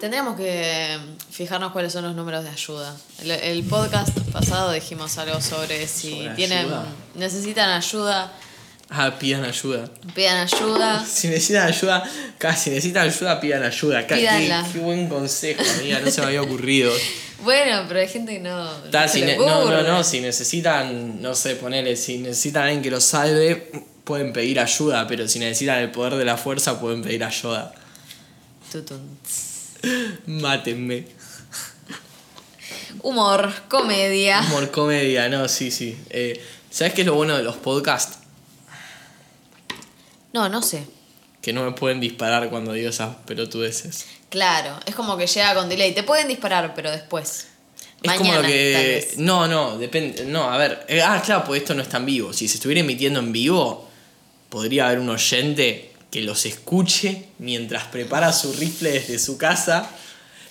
Tendríamos que fijarnos cuáles son los números de ayuda. El, el podcast pasado dijimos algo sobre si ¿Sobre tienen ayuda? necesitan ayuda, Ah, pidan ayuda. pidan ayuda. Si necesitan ayuda, casi necesitan ayuda, pidan ayuda. Qué, buen consejo, amiga, no se me había ocurrido. Bueno, pero hay gente que no. no Ta, se si ne- no, no, no, si necesitan, no sé, ponele, si necesitan a alguien que los salve, pueden pedir ayuda, pero si necesitan el poder de la fuerza, pueden pedir ayuda. Tutun. Mátenme. Humor, comedia. Humor, comedia, no, sí, sí. Eh, ¿Sabes qué es lo bueno de los podcasts? No, no sé. Que no me pueden disparar cuando digo esas pelotudeces. Claro, es como que llega con delay. Te pueden disparar, pero después. Es Mañana, como lo que. No, no, depende. No, a ver. eh, ah, claro, pues esto no está en vivo. Si se estuviera emitiendo en vivo, podría haber un oyente que los escuche mientras prepara su rifle desde su casa.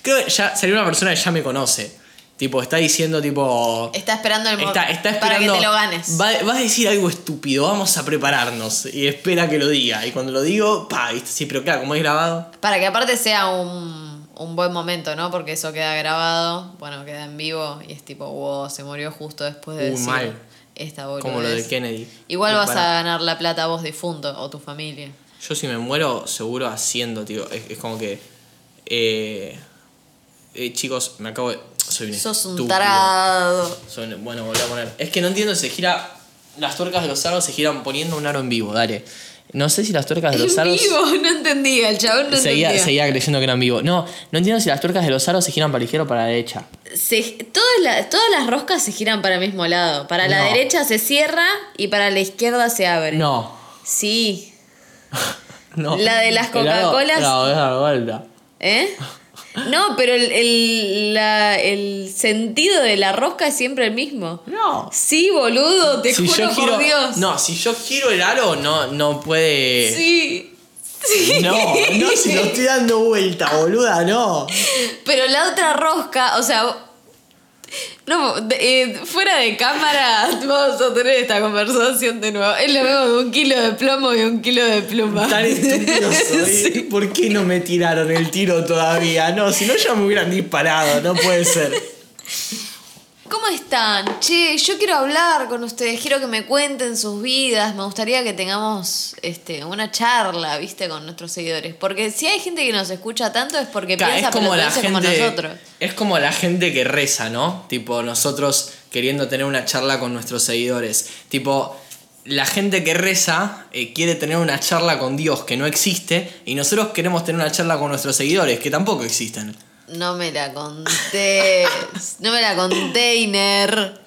Creo que ya sería una persona que ya me conoce. Tipo, está diciendo, tipo. Está esperando el Está, está para esperando. que te lo ganes. Va, vas a decir algo estúpido, vamos a prepararnos. Y espera que lo diga. Y cuando lo digo, pa, ¿viste? Sí, pero claro, como es grabado. Para que aparte sea un, un buen momento, ¿no? Porque eso queda grabado, bueno, queda en vivo y es tipo, wow, se murió justo después de Uh, decir mal. esta. Como lo de Kennedy. Igual vas para- a ganar la plata vos difunto o tu familia. Yo si me muero, seguro haciendo, tío. Es, es como que. Eh, eh, chicos, me acabo de. Soy un Sos un estúpido. tarado. Soy un- bueno, volví a poner. Es que no entiendo, se gira. Las tuercas de los aros se giran poniendo un aro en vivo, dale. No sé si las tuercas de los En aros. vivo, no entendía, el chabón no Seguía, entendía. seguía creyendo que eran vivo. No, no entiendo si las tuercas de los aros se giran para la izquierda o para la derecha. Se- todas, la- todas las roscas se giran para el mismo lado. Para la derecha se cierra y para la izquierda se abre. No. Sí. No. La de las Coca-Colas- No, es la vuelta. ¿Eh? No, pero el, el, la- el sentido de la rosca es siempre el mismo. No. Sí, boludo, te Si juro yo por giro. Dios. No, si yo giro el aro, no, no puede. Sí. Sí. No, no, si lo estoy dando vuelta, boluda, no. Pero la otra rosca, o sea, no, de- eh, fuera de cámara vamos a tener esta conversación de nuevo. Es lo mismo de un kilo de plomo y un kilo de pluma. Tan estúpido soy. Sí. ¿Por qué no me tiraron el tiro todavía? No, si no ya me hubieran disparado, no puede ser. ¿Cómo están? Che, yo quiero hablar con ustedes, quiero que me cuenten sus vidas, me gustaría que tengamos este, una charla, viste, con nuestros seguidores. Porque si hay gente que nos escucha tanto es porque piensa es como la como nosotros. Es como la gente que reza, ¿no? Tipo, nosotros queriendo tener una charla con nuestros seguidores. Tipo, la gente que reza eh, quiere tener una charla con Dios que no existe. Y nosotros queremos tener una charla con nuestros seguidores que tampoco existen. No me la conté, no me la container.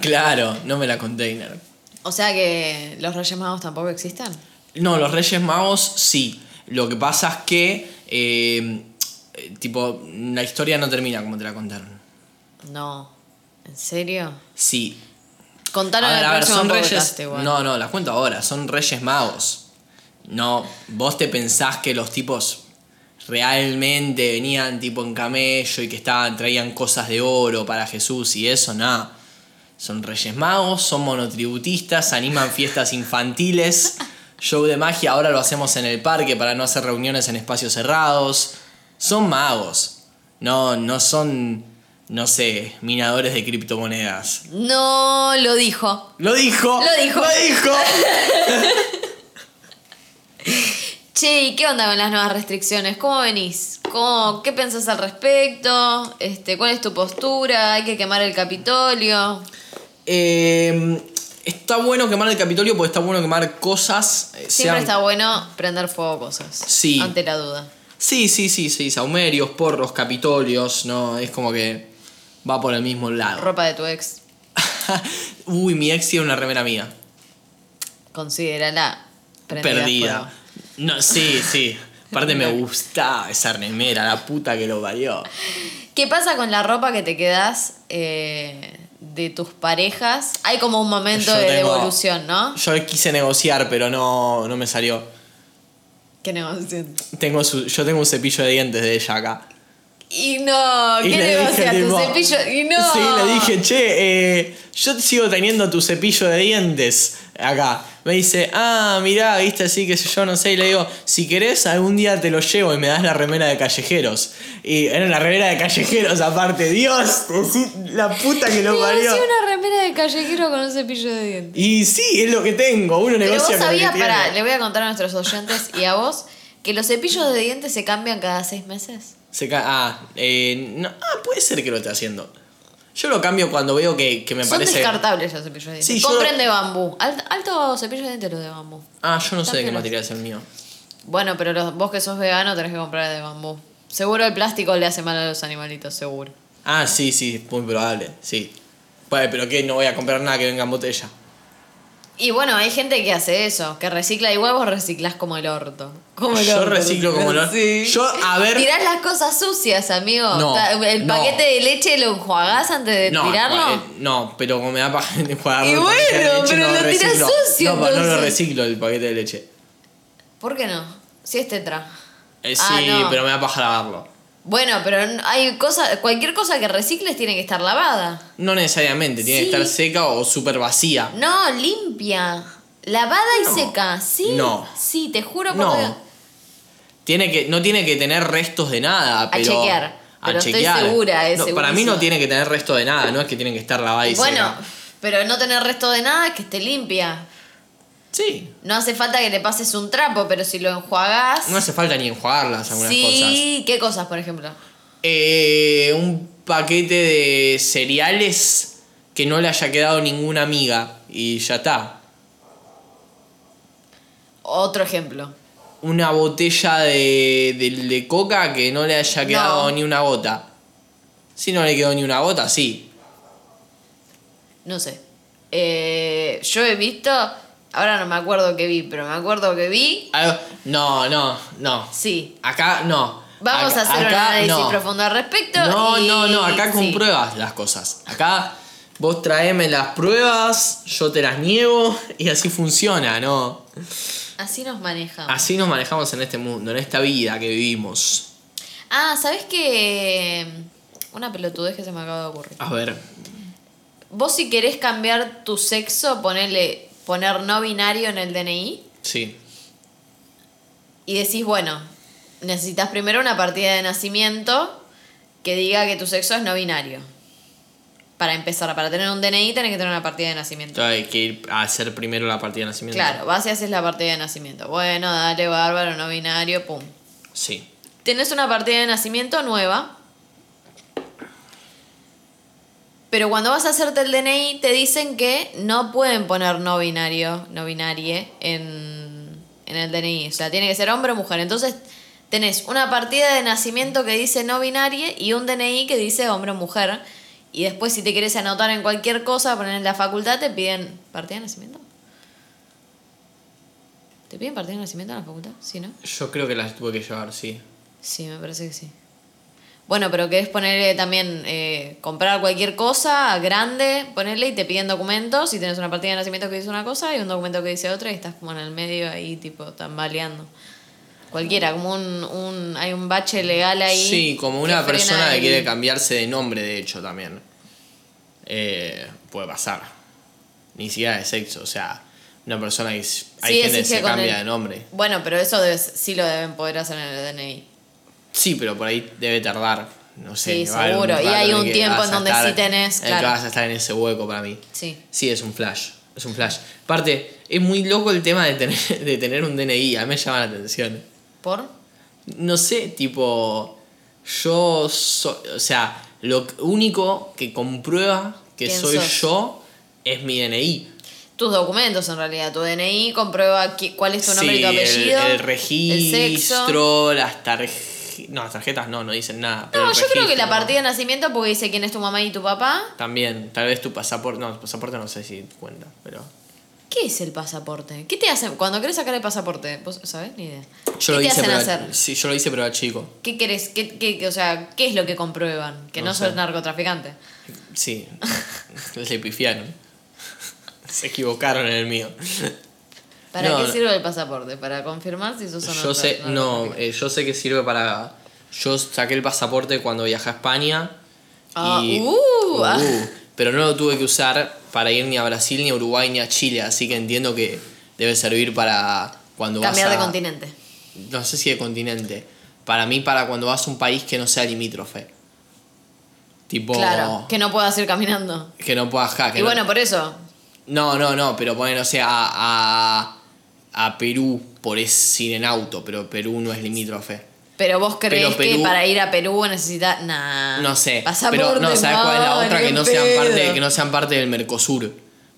Claro, no me la container. O sea que los Reyes Magos tampoco existen. No, los Reyes Magos sí. Lo que pasa es que, eh, tipo, la historia no termina como te la contaron. No. ¿En serio? Sí. Contaron A ver, el a ver, son Reyes. igual. No, no, las cuento ahora. Son Reyes Magos. No, vos te pensás que los tipos realmente venían tipo en camello y que estaban, traían cosas de oro para Jesús y eso, nada. Son Reyes Magos, son monotributistas, animan fiestas infantiles, show de magia, ahora lo hacemos en el parque para no hacer reuniones en espacios cerrados. Son magos. No, no son, no sé, minadores de criptomonedas. No lo dijo. Lo dijo. Lo dijo. Lo dijo. Che, ¿y qué onda con las nuevas restricciones? ¿Cómo venís? ¿Cómo, ¿Qué pensás al respecto? Este, ¿Cuál es tu postura? ¿Hay que quemar el Capitolio? Eh, está bueno quemar el Capitolio porque está bueno quemar cosas. eh, Siempre sean- está bueno prender fuego cosas. Sí. Ante la duda. Sí, sí, sí, sí. Saumerios, porros, Capitolios. No, es como que va por el mismo lado. Ropa de tu ex. Uy, mi ex tiene una remera mía. Considérala a Perdida. No, sí, sí. Aparte me gustaba esa remera, la puta que lo parió. ¿Qué pasa con la ropa que te quedas eh, de tus parejas? Hay como un momento Yo de tengo- devolución, ¿no? Yo quise negociar, pero no, no me salió. ¿Qué negociación? Tengo su- yo tengo un cepillo de dientes de ella acá. Y no, Y ¿qué le dije, negocias? Tu tipo, cepillo. Y no. Sí, le dije, che, eh, yo sigo teniendo tu cepillo de dientes acá. Me dice, ah, mirá, viste así, que sé yo, no sé, y le digo, si querés, algún día te lo llevo y me das la remera de callejeros. Y era una remera de callejeros aparte, Dios, la puta que lo parió. hacía una remera de callejero con un cepillo de dientes. Y sí, es lo que tengo, uno Pero negocia vos sabías, pará, le voy a contar a nuestros oyentes y a vos, que los cepillos de dientes se cambian cada seis meses. Se ca- ah, eh, no, ah, puede ser que lo esté haciendo. Yo lo cambio cuando veo que, que me Son parece. descartables los cepillos de dientes. Sí, yo- Compren de bambú. Alt- alto cepillo de dientes los de bambú. Ah, yo no sé de qué material es el mío. Bueno, pero los- vos que sos vegano tenés que comprar de bambú. Seguro el plástico le hace mal a los animalitos, seguro. Ah, sí, sí, muy probable, sí. Pues, pero que no voy a comprar nada que venga en botella. Y bueno, hay gente que hace eso, que recicla igual vos reciclás como el orto. Como el Yo orto, reciclo como el orto. Sí. Yo, a ver- Tirás las cosas sucias, amigo. No, El no. paquete de leche lo enjuagás antes de No, tirarlo. eh, no, pero como me da paja jugar Y bueno, pero lo tirás sucio, No, no lo reciclo el paquete de leche. ¿Por qué no? Si es tetra. Eh, Ah, sí, no. pero me da paja lavarlo. Bueno, pero hay cosas, cualquier cosa que recicles tiene que estar lavada. No necesariamente, tiene Sí. que estar seca o súper vacía. No, limpia. Lavada y No. seca. Sí. No. Sí, te juro por No. Dios. Tiene que, no tiene que tener restos de nada, pero. chequear. A Pero estoy segura, es No, para mí no tiene que tener resto de nada, no es que tienen que estar lavadas y Bueno, seca. pero no tener resto de nada es que esté limpia. Sí. No hace falta que le pases un trapo, pero si lo enjuagás. No hace falta ni enjuagarlas algunas cosas. sí, ¿qué cosas, por ejemplo? Eh, un paquete de cereales que no le haya quedado ninguna amiga y ya está. Otro ejemplo. Una botella de, de, de coca que no le haya quedado No. ni una gota. Si no le quedó ni una gota, sí. No sé. Eh, yo he visto. Ahora no me acuerdo qué vi, pero me acuerdo que vi. Algo- No, no, no. Sí. Acá no. Vamos Acá- a hacer un análisis no. profundo al respecto. No, y- no, no, acá sí. compruebas las cosas. Acá vos traeme las pruebas, yo te las niego y así funciona, ¿no? Así nos manejamos. Así nos manejamos en este mundo, en esta vida que vivimos. Ah, ¿sabes qué? Una pelotudez que se me acaba de ocurrir. A ver, Vos si querés cambiar tu sexo, ponele, poner no binario en el DNI sí. y decís, bueno, necesitas primero una partida de nacimiento que diga que tu sexo es no binario. Para empezar, para tener un DNI tenés que tener una partida de nacimiento. Entonces hay que ir a hacer primero la partida de nacimiento. Claro, vas y haces la partida de nacimiento. Bueno, dale, bárbaro, no binario, pum. Sí. Tenés una partida de nacimiento nueva. Pero cuando vas a hacerte el DNI te dicen que no pueden poner no binario, no binarie en, en el DNI. O sea, tiene que ser hombre o mujer. Entonces tenés una partida de nacimiento que dice no binarie y un DNI que dice hombre o mujer. Y después si te quieres anotar en cualquier cosa, poner en la facultad, te piden partida de nacimiento. ¿Te piden partida de nacimiento en la facultad? Sí, ¿no? Yo creo que las tuve que llevar, sí. Sí, me parece que sí. Bueno, pero querés ponerle también, eh, comprar cualquier cosa grande, ponerle y te piden documentos y tenés una partida de nacimiento que dice una cosa y un documento que dice otra y estás como en el medio ahí, tipo, tambaleando. Cualquiera, como un, un hay un bache legal ahí. Sí, como una que persona que quiere cambiarse de nombre, de hecho, también. Eh, puede pasar. Ni siquiera de sexo, o sea, una persona que... Hay Sí, gente que se cambia el- de nombre. Bueno, pero eso debes- sí lo deben poder hacer en el DNI. Sí, pero por ahí debe tardar. No sé. Sí, seguro. Y hay un tiempo en donde estar- sí tenés, En el claro. que vas a estar en ese hueco para mí. Sí. Sí, es un flash. Es un flash. Aparte, es muy loco el tema de tener, de tener un DNI. A mí me llama la atención. ¿Por? No sé, tipo. Yo soy. O sea, lo único que comprueba que ¿Quién soy sos? yo es mi DNI. Tus documentos en realidad. Tu DNI comprueba cuál es tu nombre y tu Sí, el- apellido. El, el sexo. registro, las tarjetas. No, las tarjetas no, no dicen nada. No, yo creo que la partida de nacimiento porque dice quién es tu mamá y tu papá. También, tal vez tu pasaporte. No, tu pasaporte no sé si cuenta, pero. ¿Qué es el pasaporte? ¿Qué te hacen cuando querés sacar el pasaporte? ¿Vos sabés? Ni idea. Yo ¿Qué lo te hice, hacen hacer? Sí, yo lo hice, pero era chico. ¿Qué querés? ¿Qué, qué- o sea, ¿qué es lo que comprueban? Que no, No sos narcotraficante. Sí, le pifiaron. Se equivocaron en el mío. ¿Para No, qué sirve el pasaporte? ¿Para confirmar si sos o no? Yo sé, no, eh, yo sé que sirve para. Yo saqué el pasaporte cuando viajé a España. Ah, y, uh, ah. pero no lo tuve que usar para ir ni a Brasil, ni a Uruguay, ni a Chile. Así que entiendo que debe servir para cuando Cambiar vas de continente. No sé si de continente. Para mí, para cuando vas a un país que no sea limítrofe. Tipo... Claro, que no puedas ir caminando. que no puedas... ja, que Y no- bueno, por eso. No, no, no, pero poner, no sé, a, a, a Perú por es ir en auto, pero Perú no es limítrofe. Pero vos crees Perú- que para ir a Perú necesitas. Nah. No sé. Pasaporte, pero no, ¿sabes cuál es la otra? Que no, sean pedo. parte, que no sean parte del Mercosur.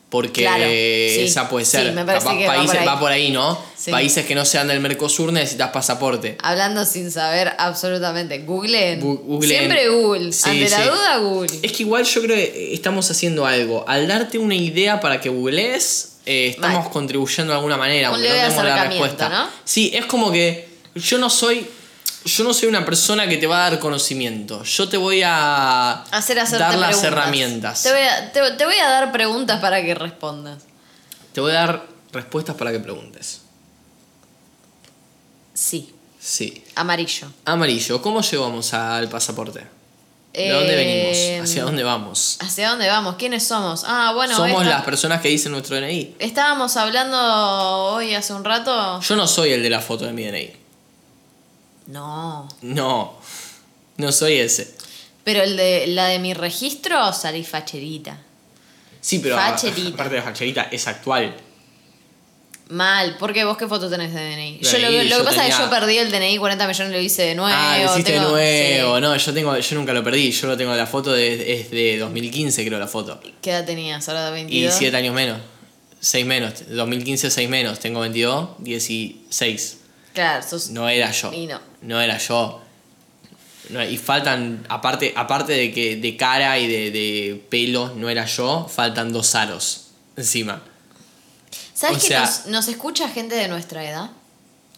Porque Claro, sí. esa puede Sí, ser. me parece Capaz que va países, por ahí. va por ahí, ¿no? Sí. Países que no sean del Mercosur necesitas pasaporte. Hablando sin saber absolutamente. Google. Bu- googleen. Siempre Google. Sí, Ante la sí. duda, Google. Es que igual yo creo que estamos haciendo algo. Al darte una idea para que googlees, eh, estamos contribuyendo de alguna manera, Un aunque no tenemos la respuesta. ¿no? Sí, es como que yo no soy. Yo no soy una persona que te va a dar conocimiento. Yo te voy a Hacer dar las herramientas. Te voy, a, te, te voy a dar preguntas para que respondas. Te voy a dar respuestas para que preguntes. Sí. Sí. Amarillo. Amarillo, ¿cómo llegamos al pasaporte? ¿De Eh, dónde venimos? ¿Hacia dónde vamos? ¿Hacia dónde vamos? ¿Quiénes somos? Ah, bueno. Somos esta- las personas que dicen nuestro DNI. Estábamos hablando hoy hace un rato. Yo no soy el de la foto de mi DNI. No. No, no soy ese. Pero el de la de mi registro salí facherita. Sí, pero Facherita. aparte de facherita, es actual. Mal, porque vos qué foto tenés de DNI. Yo lo, que- lo yo que pasa es que tenía- yo perdí el DNI 40 millones lo hice de nuevo. ah, lo hiciste de tengo- nuevo. sí. No, yo tengo, yo nunca lo perdí. Yo lo tengo la foto de, es de 2015, creo la foto. ¿Qué edad tenías? Ahora de Y 22. 7 años menos. 6 menos. 2015, 6 menos. Tengo 22, 16. Claro, sos. No era yo. Y no. No era yo. No, y faltan, aparte, aparte de que de cara y de, de pelo no era yo, faltan dos aros encima. ¿Sabes o que sea- nos, nos escucha gente de nuestra edad?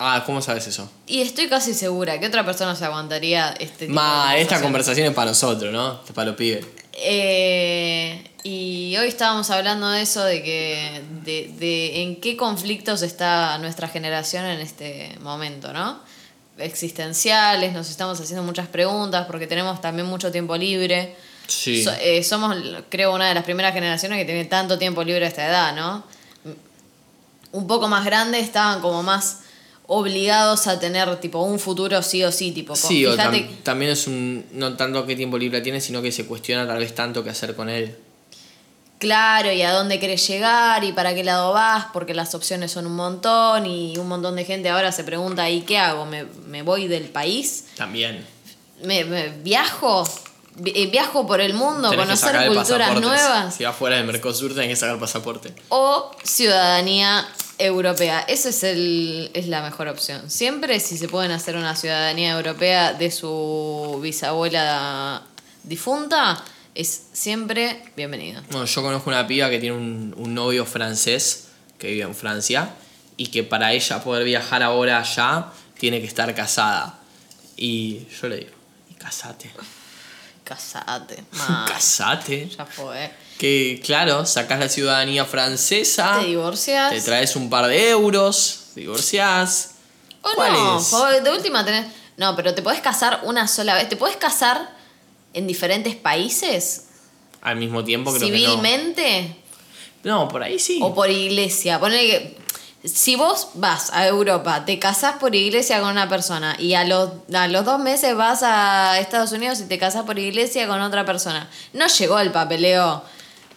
Ah, ¿cómo sabes eso? Y estoy casi segura que otra persona se aguantaría este tipo Ma, de esta conversación. es para nosotros, ¿no? Es para los pibes. Eh, y hoy estábamos hablando de eso, de que de, de en qué conflictos está nuestra generación en este momento, ¿no? Existenciales, nos estamos haciendo muchas preguntas porque tenemos también mucho tiempo libre. Sí. So- eh, somos, creo, una de las primeras generaciones que tiene tanto tiempo libre a esta edad, ¿no? Un poco más grandes estaban como más obligados a tener tipo un futuro sí o sí, tipo. Sí, o tam- también es un. No tanto qué tiempo libre tiene, sino que se cuestiona tal vez tanto qué hacer con él. Claro, y a dónde querés llegar y para qué lado vas, porque las opciones son un montón y un montón de gente ahora se pregunta, ¿y qué hago? ¿Me, me voy del país? También. ¿Me, me viajo? Eh, ¿Viajo por el mundo? Tenés ¿Conocer culturas nuevas? Si vas fuera del Mercosur, tenés que sacar pasaporte. ¿O ciudadanía europea? Esa es, el, es la mejor opción. Siempre si se pueden hacer una ciudadanía europea de su bisabuela difunta, es siempre bienvenido. Bueno, yo conozco una piba que tiene un, un novio francés que vive en Francia y que para ella poder viajar ahora allá tiene que estar casada. Y yo le digo, "Y casate. Casate. Casate. Ya fue. Que claro, sacás la ciudadanía francesa, Te divorcias. te traes un par de euros, te divorciás. O ¿Cuál no, es? de última tenés. No, pero te podés casar una sola vez. ¿Te podés casar en diferentes países? Al mismo tiempo creo civilmente que no. No, por ahí sí. o por iglesia. Ponele que. Si vos vas a Europa, te casás por iglesia con una persona y a los, a los dos meses vas a Estados Unidos y te casás por iglesia con otra persona. No llegó el papeleo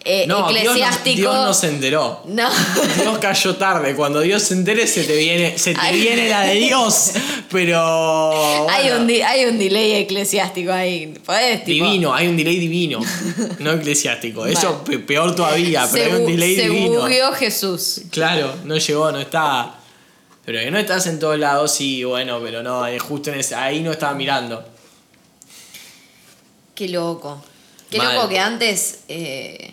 eh, no, Dios no, eclesiástico. Dios no se enteró. No. Dios cayó tarde. Cuando Dios se entere, se te viene, se te Ay. viene la de Dios. Pero. Hay, un hay un delay eclesiástico ahí. Podés, tipo, Divino, hay un delay divino. No eclesiástico. Eso pe- peor todavía, pero se hay un delay se divino. bugueó Jesús. Claro, no llegó, no está. Pero que no estás en todos lados, sí, bueno, pero no, eh, justo en ese, ahí no estaba mirando. Qué loco. Qué Mal. loco que antes. eh,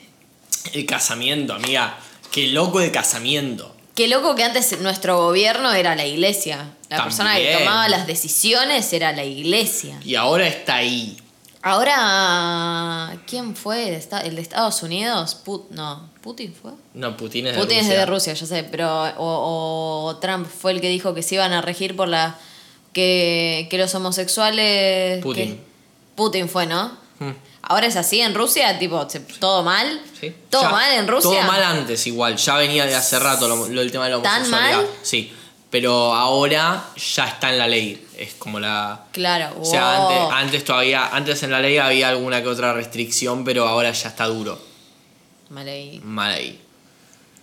El casamiento, amiga. Qué loco de casamiento. qué loco que antes nuestro gobierno era la iglesia. La persona que tomaba las decisiones era la iglesia. Y ahora está ahí. Ahora, ¿quién fue? ¿El el de Estados Unidos? Put- no, ¿Putin fue? No, Putin es de Putin es Rusia. de Rusia, ya sé, pero. O, o Trump fue el que dijo que se iban a regir por la. que, que los homosexuales. Putin. que- Putin fue, ¿no? Mm. Ahora es así en Rusia, tipo, todo mal. Sí. Todo Ya, mal en Rusia. Todo mal antes, igual. Ya venía de hace rato lo, lo del tema de la ¿Tan homosexualidad. mal? Sí. Pero ahora ya está en la ley. Es como la. Claro. O sea, wow. antes, antes todavía, antes en la ley había alguna que otra restricción, pero ahora ya está duro. Mal ahí. Mal ahí.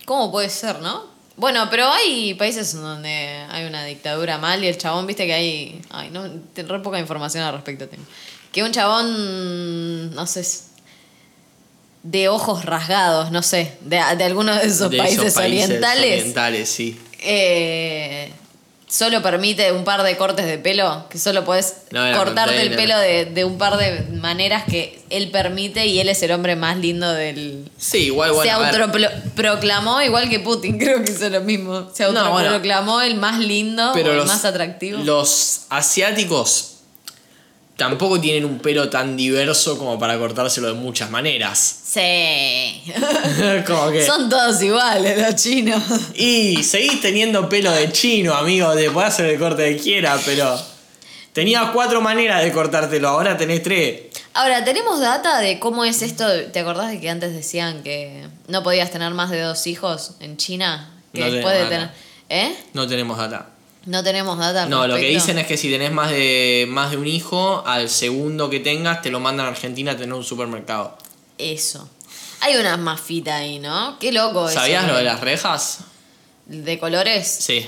¿Cómo puede ser, no? Bueno, pero hay países donde hay una dictadura mal y el chabón, viste que hay. Ay, no, re poca información al respecto tengo. Que un chabón, no sé, de ojos rasgados, no sé, de, de alguno de esos, De países, esos países orientales, orientales, sí. eh, solo permite un par de cortes de pelo, que solo puedes No, cortarte el pelo de, de un par de maneras que él permite y él es el hombre más lindo del, Sí, igual, bueno. se autoproclamó, igual que Putin, creo que hizo lo mismo. Se No, bueno. autoproclamó el más lindo, pero el los, más atractivo. Los asiáticos tampoco tienen un pelo tan diverso como para cortárselo de muchas maneras. Sí. como que. Son todos iguales los chinos. Y seguís teniendo pelo de chino, amigo. Te podés hacer el corte que quieras, pero. Tenías cuatro maneras de cortártelo, ahora tenés tres. Ahora, ¿tenemos data de cómo es esto? ¿Te acordás de que antes decían que no podías tener más de dos hijos en China? Que No después de tener. ¿Eh? No tenemos data. No tenemos data. al No, lo que dicen es que si tenés más de, más de un hijo, al segundo que tengas, te lo mandan a Argentina a tener un supermercado. Eso. Hay unas mafitas ahí, ¿no? Qué loco eso. ¿Sabías lo de las rejas? ¿De colores? Sí.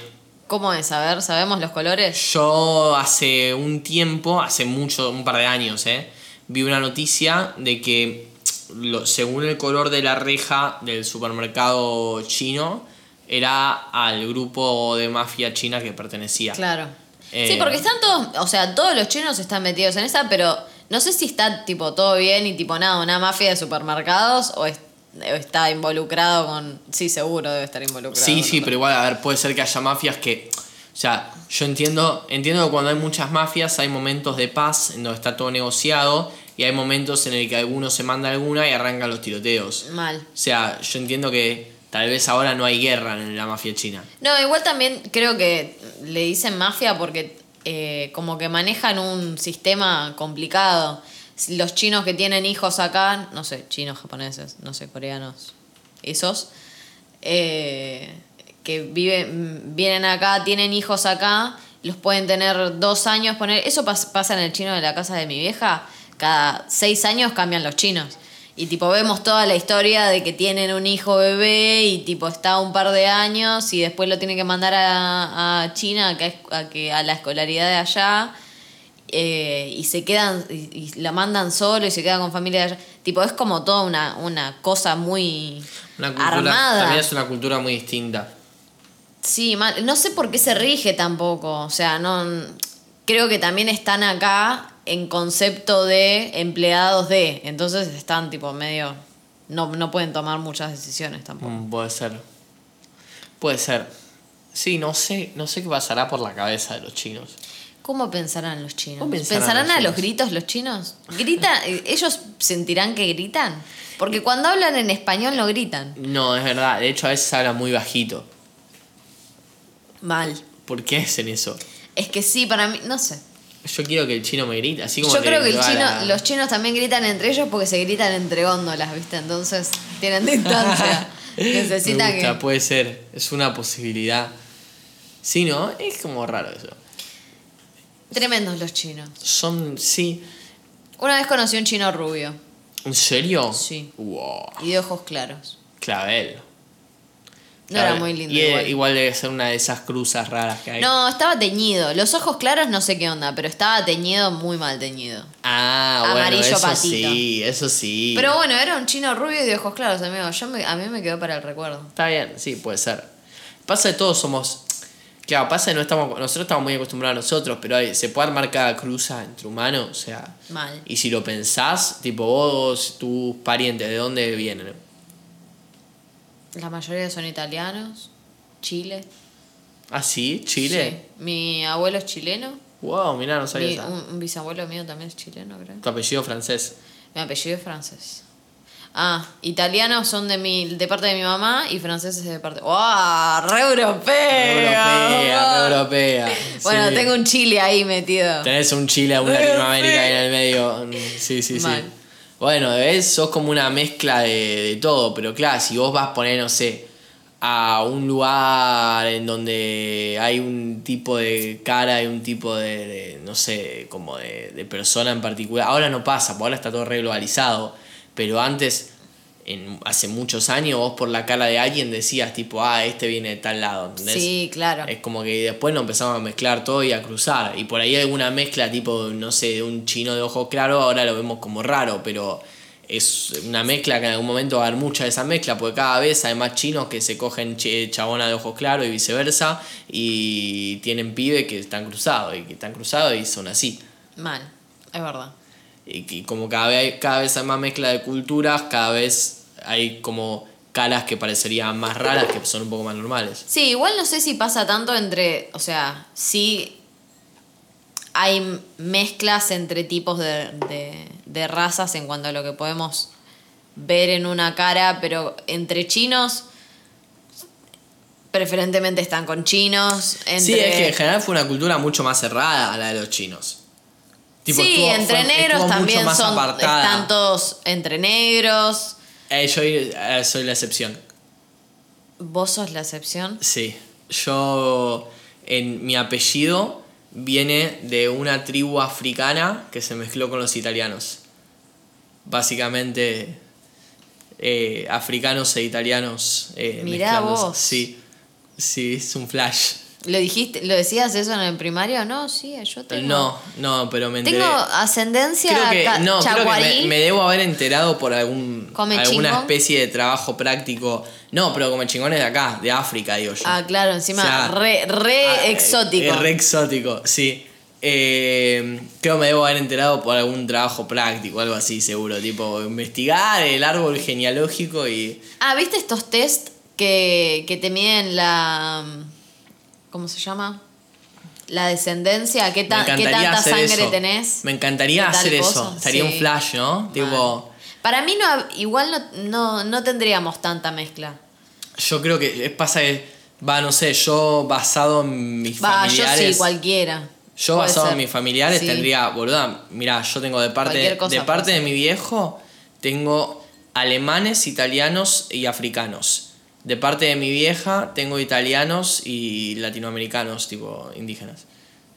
¿Cómo es? A ver, ¿sabemos los colores? Yo hace un tiempo, hace mucho, un par de años, eh, vi una noticia de que lo- según el color de la reja del supermercado chino, era al grupo de mafia china que pertenecía. Claro. Eh, sí, porque están todos, o sea, todos los chinos están metidos en esa, pero no sé si está tipo todo bien y tipo nada, una mafia de supermercados o, es- o está involucrado con... Sí, seguro debe estar involucrado. Sí, sí, otro. pero igual, a ver, puede ser que haya mafias que. O sea, yo entiendo, entiendo que cuando hay muchas mafias hay momentos de paz en donde está todo negociado y hay momentos en el que alguno se manda alguna y arrancan los tiroteos. Mal. O sea, yo entiendo que tal vez ahora no hay guerra en la mafia china. No, igual también creo que le dicen mafia porque eh, como que manejan un sistema complicado. Los chinos que tienen hijos acá, no sé, chinos, japoneses, no sé, coreanos, esos, eh, que viven, vienen acá, tienen hijos acá, los pueden tener dos años, poner. Eso pas- pasa en el chino de la casa de mi vieja, cada seis años cambian los chinos. Y tipo vemos toda la historia de que tienen un hijo bebé y tipo está un par de años y después lo tienen que mandar a, a China a que, a que a la escolaridad de allá eh, y se quedan y, y la mandan solo y se quedan con familia de allá. Tipo es como toda una, una cosa muy Una cultura, armada. También es una cultura muy distinta. Sí, mal. No sé por qué se rige tampoco. O sea, no. Creo que también están acá en concepto de empleados de. Entonces están tipo medio. No, no pueden tomar muchas decisiones tampoco. Mm, puede ser. Puede ser. Sí, no sé, no sé qué pasará por la cabeza de los chinos. ¿Cómo pensarán los chinos? ¿Cómo pensarán ¿Pensarán los a los chinos? gritos los chinos? ¿Gritan? ¿Ellos sentirán que gritan? Porque cuando hablan en español no gritan. No, es verdad. De hecho, a veces hablan muy bajito. Mal. ¿Por qué hacen eso? Es que sí, para mí. No sé. Yo quiero que el chino me grite, así como Yo creo que el chino, la- los chinos también gritan entre ellos porque se gritan entre góndolas, ¿viste? Entonces tienen distancia. Necesitan que. puede ser. Es una posibilidad. Sí, ¿no? Es como raro eso. Tremendos los chinos. Son, sí. Una vez conocí a un chino rubio ¿En serio? Sí. Wow. y de ojos claros. Clavel. No era muy lindo. Y igual. igual debe ser una de esas cruzas raras que hay. No, estaba teñido. Los ojos claros no sé qué onda, pero estaba teñido, muy mal teñido. Ah, bueno, Amarillo eso patito. sí, eso sí. Pero bueno, era un chino rubio y de ojos claros, amigo. Yo me- a mí me quedó para el recuerdo. Está bien, sí, puede ser. Pasa de todos somos. Claro, pasa de no estamos. Nosotros estamos muy acostumbrados a nosotros, pero hay- se puede armar cada cruza entre humanos, o sea. Mal. Y si lo pensás, tipo vos, tus parientes, ¿de dónde vienen? La mayoría son italianos. Chile. ¿Ah, sí? ¿Chile? Sí. Mi abuelo es chileno. Wow, mirá, no sabía Mi- esa. un, un bisabuelo mío también es chileno, creo. Tu apellido francés. Mi apellido es francés. Ah, italianos son de mi de parte de mi mamá y franceses de parte. ¡Wow! ¡Re europea! Europea, re europea. Bueno, Sí. tengo un Chile ahí metido. Tenés un Chile, una. Latinoamérica ahí en el medio. Sí, sí, sí. Bueno, ¿ves? sos como una mezcla de, de todo, pero claro, si vos vas a poner, no sé, a un lugar en donde hay un tipo de cara y un tipo de, de, no sé, como de, de persona en particular. Ahora no pasa, porque ahora está todo re globalizado, pero antes, en, hace muchos años, vos por la cara de alguien decías tipo, ah, este viene de tal lado, ¿entendés? Sí, claro. Es como que después nos empezamos a mezclar todo y a cruzar. Y por ahí alguna mezcla tipo, no sé, de un chino de ojos claros, ahora lo vemos como raro, pero es una mezcla que en algún momento va a haber mucha de esa mezcla, porque cada vez hay más chinos que se cogen ch- chabona de ojos claros y viceversa, y tienen pibe que están cruzados, y que están cruzados y son así. Mal, es verdad. Y, que como cada vez, cada vez hay más mezcla de culturas, cada vez hay como caras que parecerían más raras, que son un poco más normales. Sí, igual no sé si pasa tanto entre, o sea, sí hay mezclas entre tipos de, de, de razas en cuanto a lo que podemos ver en una cara, pero entre chinos preferentemente están con chinos. Entre... Sí, es que en general fue una cultura mucho más cerrada a la de los chinos. Tipo, sí, estuvo- entre fue- negros también son, están todos entre negros. Eh, yo eh, soy la excepción. ¿Vos sos la excepción? Sí. Yo, en mi apellido, viene de una tribu africana que se mezcló con los italianos. Básicamente, eh, africanos e italianos. Mirá mezclándose. vos. Sí, sí, es un flash. ¿Lo dijiste, lo decías eso en el primario? No, sí, yo tengo. No, no, pero me enteré. Tengo ascendencia Creo que, no, creo que chaguarí. me, me debo haber enterado por algún Come alguna chingón. especie de trabajo práctico. No, pero como chingones de acá, de África, digo yo. Ah, claro, encima O sea, re, re Ah, eh, exótico. Re exótico, sí. Eh, creo que me debo haber enterado por algún trabajo práctico, algo así seguro. Tipo, investigar el árbol genealógico y. Ah, ¿viste estos test que, que te miden la. ¿Cómo se llama? La descendencia. ¿Qué, ta- qué tanta sangre eso. tenés? Me encantaría ¿Qué tal hacer eso. Estaría un flash, ¿no? Tipo. Para mí, no, igual no, no, no tendríamos tanta mezcla. Yo creo que es pasa que. Va, no sé, yo basado en mis Va, yo familiares. sí, cualquiera. Yo Puede basado ser. en mis familiares Sí. tendría, boluda, mira, yo tengo de parte, de parte de mi viejo, tengo alemanes, italianos y africanos. De parte de mi vieja, tengo italianos y latinoamericanos, tipo indígenas.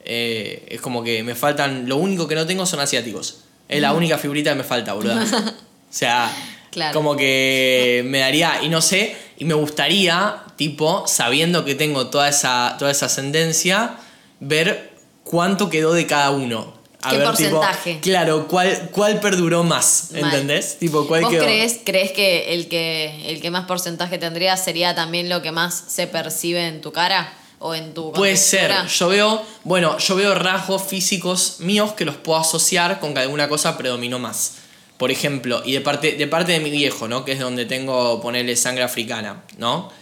Eh, es como que me faltan, lo único que no tengo son asiáticos. Es la única figurita que me falta, boluda. O sea, Claro. como que me daría, y no sé, y me gustaría, tipo, sabiendo que tengo toda esa, toda esa ascendencia, ver cuánto quedó de cada uno. ¿Qué tipo, porcentaje? claro, cuál, cuál perduró más, Mal. ¿entendés? Tipo, cuál ¿Vos quedó. crees, crees que el, que el que más porcentaje tendría sería también lo que más se percibe en tu cara? ¿O en tu Puede ser. Yo veo, bueno, yo veo rasgos físicos míos que los puedo asociar con que alguna cosa predominó más. Por ejemplo, y de parte, de parte de mi viejo, ¿no? Que es donde tengo, ponerle sangre africana, ¿no?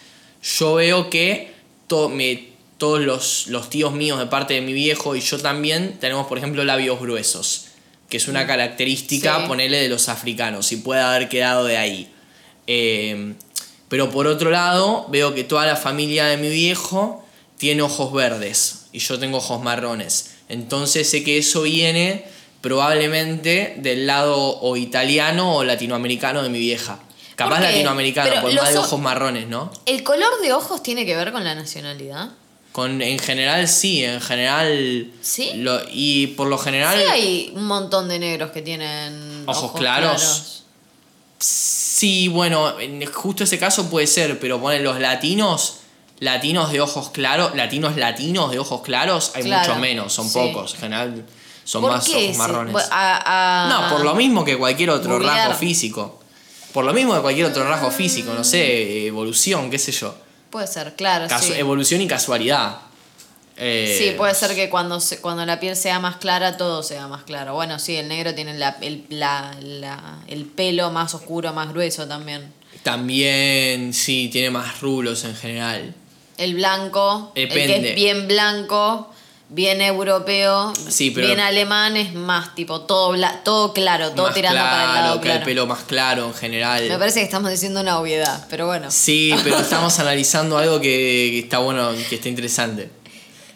Yo veo que to- me- todos los, los tíos míos de parte de mi viejo y yo también tenemos, por ejemplo, labios gruesos, que es una característica, Mm. Sí. ponerle de los africanos, y puede haber quedado de ahí. Eh, pero por otro lado, veo que toda la familia de mi viejo tiene ojos verdes y yo tengo ojos marrones. Entonces sé que eso viene probablemente del lado o italiano o latinoamericano de mi vieja. Capaz latinoamericano, por más de ojos marrones, ¿no? ¿El color de ojos tiene que ver con la nacionalidad? Con, en general sí, en general... ¿Sí? lo- y por lo general... Sí, hay un montón de negros que tienen Ojos claros. Sí, bueno, en justo ese caso puede ser, pero ponen los latinos, latinos de ojos claros, latinos latinos de ojos claros, hay Claro, mucho menos, son sí. pocos, en general son ¿Por más qué ojos marrones. bu- a- a- no, por lo mismo que cualquier otro rasgo físico. Por lo mismo que cualquier otro rasgo físico, no sé, evolución, qué sé yo. Puede ser, claro. Casu- sí. Evolución y casualidad. Eh, Sí, puede ser que cuando, se- cuando la piel sea más clara, todo sea más claro. Bueno, sí, el negro tiene la, el, la- la- el pelo más oscuro, más grueso también. También, sí, tiene más rulos en general. El blanco, el que es bien blanco, bien europeo, Sí, pero- bien alemán, es más tipo todo, bla- todo claro, todo más tirando claro, para el lado que claro. el pelo más claro en general. Me parece que estamos diciendo una obviedad, pero bueno. Sí, pero estamos analizando algo que, que está bueno, que está interesante.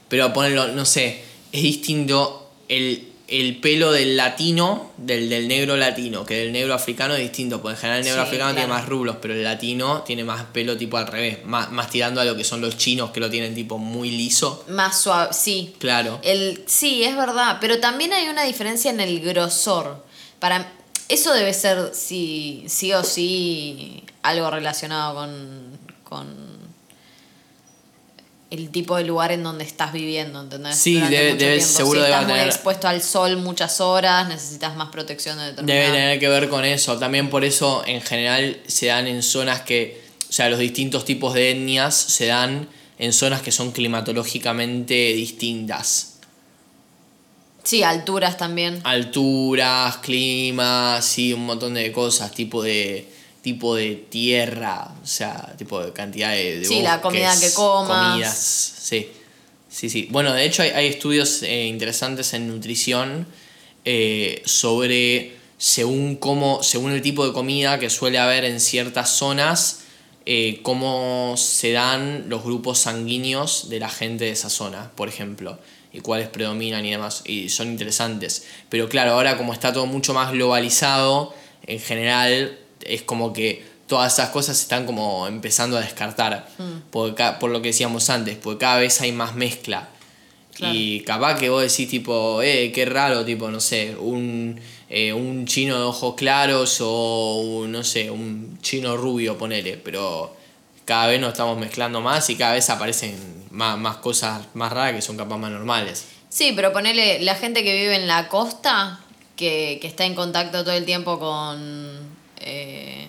Pero ponerlo, no sé, es distinto el el pelo del latino, del, del negro latino, que del negro africano es distinto, porque en general el negro Sí, africano tiene más rublos, pero el latino tiene más pelo tipo al revés, más, más tirando a lo que son los chinos que lo tienen tipo muy liso. Más suave, sí. Claro. El, sí, es verdad, pero también hay una diferencia en el grosor. Para eso debe ser sí, sí o sí algo relacionado con, con el tipo de lugar en donde estás viviendo, ¿entendés? Sí, debe- mucho debe- tiempo. seguro si debe estás muy tener- expuesto al sol muchas horas, necesitas más protección de. Debe tener que ver con eso. También por eso en general se dan en zonas que, o sea, los distintos tipos de etnias se dan en zonas que son climatológicamente distintas. Sí, alturas también. Alturas, clima, sí, un montón de cosas, tipo de tipo de tierra, o sea, tipo de cantidad de, de Sí, la comida que comas. Comidas, sí. Sí, sí. Bueno, de hecho hay, hay estudios eh, interesantes en nutrición eh, sobre según cómo, según el tipo de comida que suele haber en ciertas zonas, eh, cómo se dan los grupos sanguíneos de la gente de esa zona, por ejemplo, y cuáles predominan y demás, y son interesantes. Pero claro, ahora como está todo mucho más globalizado, en general es como que todas esas cosas se están como empezando a descartar, porque ca- por lo que decíamos antes, porque cada vez hay más mezcla. Claro. Y capaz que vos decís tipo, eh, qué raro, tipo, no sé, un, eh, un chino de ojos claros o un, no sé, un chino rubio, ponele, pero cada vez nos estamos mezclando más y cada vez aparecen más, más cosas más raras que son capaz más normales. Sí, pero ponele la gente que vive en la costa, que, que está en contacto todo el tiempo con eh,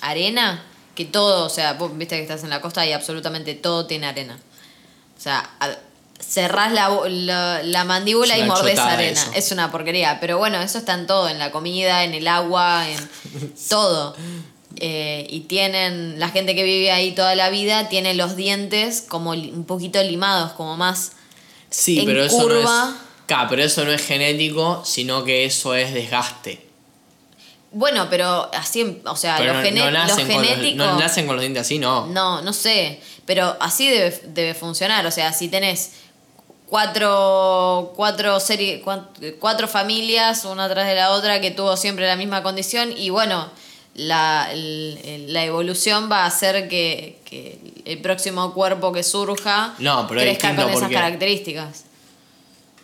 arena, que todo, o sea, vos viste que estás en la costa y absolutamente todo tiene arena. O sea, cerrás la, la, la mandíbula y mordés arena. eso. Es una porquería. Pero bueno, eso está en todo, en la comida, en el agua, en todo. Eh, y tienen, la gente que vive ahí toda la vida tiene los dientes como un poquito limados, como más... Sí, En pero eso no curva. es. Claro, pero eso no es genético, sino que eso es desgaste. Bueno, pero así, o sea, Pero lo, no, no los, genético. no nacen con los dientes así, no. No, no sé. Pero así debe, debe funcionar. O sea, si tenés cuatro, cuatro, serie, cuatro familias, una tras de la otra, que tuvo siempre la misma condición, y bueno, la, la evolución va a hacer que, que el próximo cuerpo que surja No, pero crezca con esas porque- características.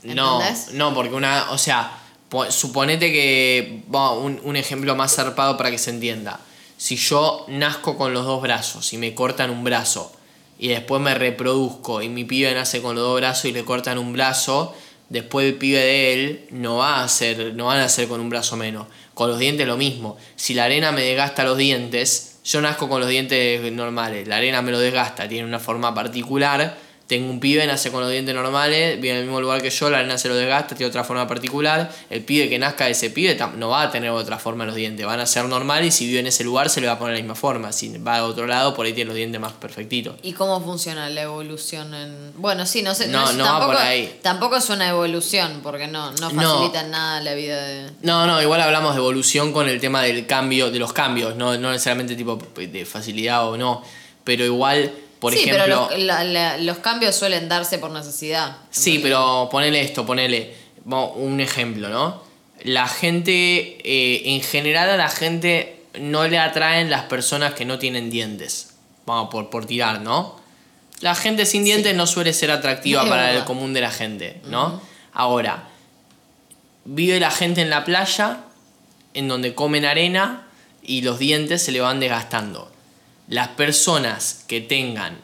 No, ¿Entendés? no, porque una, o sea, suponete que, un, un ejemplo más zarpado para que se entienda. Si yo nazco con los dos brazos y me cortan un brazo y después me reproduzco y mi pibe nace con los dos brazos y le cortan un brazo, después el pibe de él no va a ser, no van a ser con un brazo menos. Con los dientes lo mismo. Si la arena me desgasta los dientes, yo nazco con los dientes normales, la arena me lo desgasta, tiene una forma particular. Tengo un pibe, nace con los dientes normales, vive en el mismo lugar que yo, la arena se lo desgasta, tiene otra forma particular. El pibe que nazca de ese pibe no va a tener otra forma en los dientes, van a ser normales y si vive en ese lugar se le va a poner la misma forma. Si va a otro lado, por ahí tiene los dientes más perfectitos. ¿Y cómo funciona la evolución? En... Bueno, sí, no sé. No, es- no va por ahí. Tampoco es una evolución, porque no, no No. facilita nada la vida de. No, no, igual hablamos de evolución con el tema del cambio, de los cambios, no, no necesariamente tipo de facilidad o no, pero igual, por sí, ejemplo... pero los, la- la- los cambios suelen darse por necesidad. Sí, pero ponele esto, ponele un ejemplo, ¿no? La gente, eh, en general a la gente no le atraen las personas que no tienen dientes. Vamos, por, por tirar, ¿no? La gente sin dientes no suele ser atractiva para el común de la gente, ¿no? Ahora, vive la gente en la playa, en donde comen arena y los dientes se le van desgastando. Las personas que tengan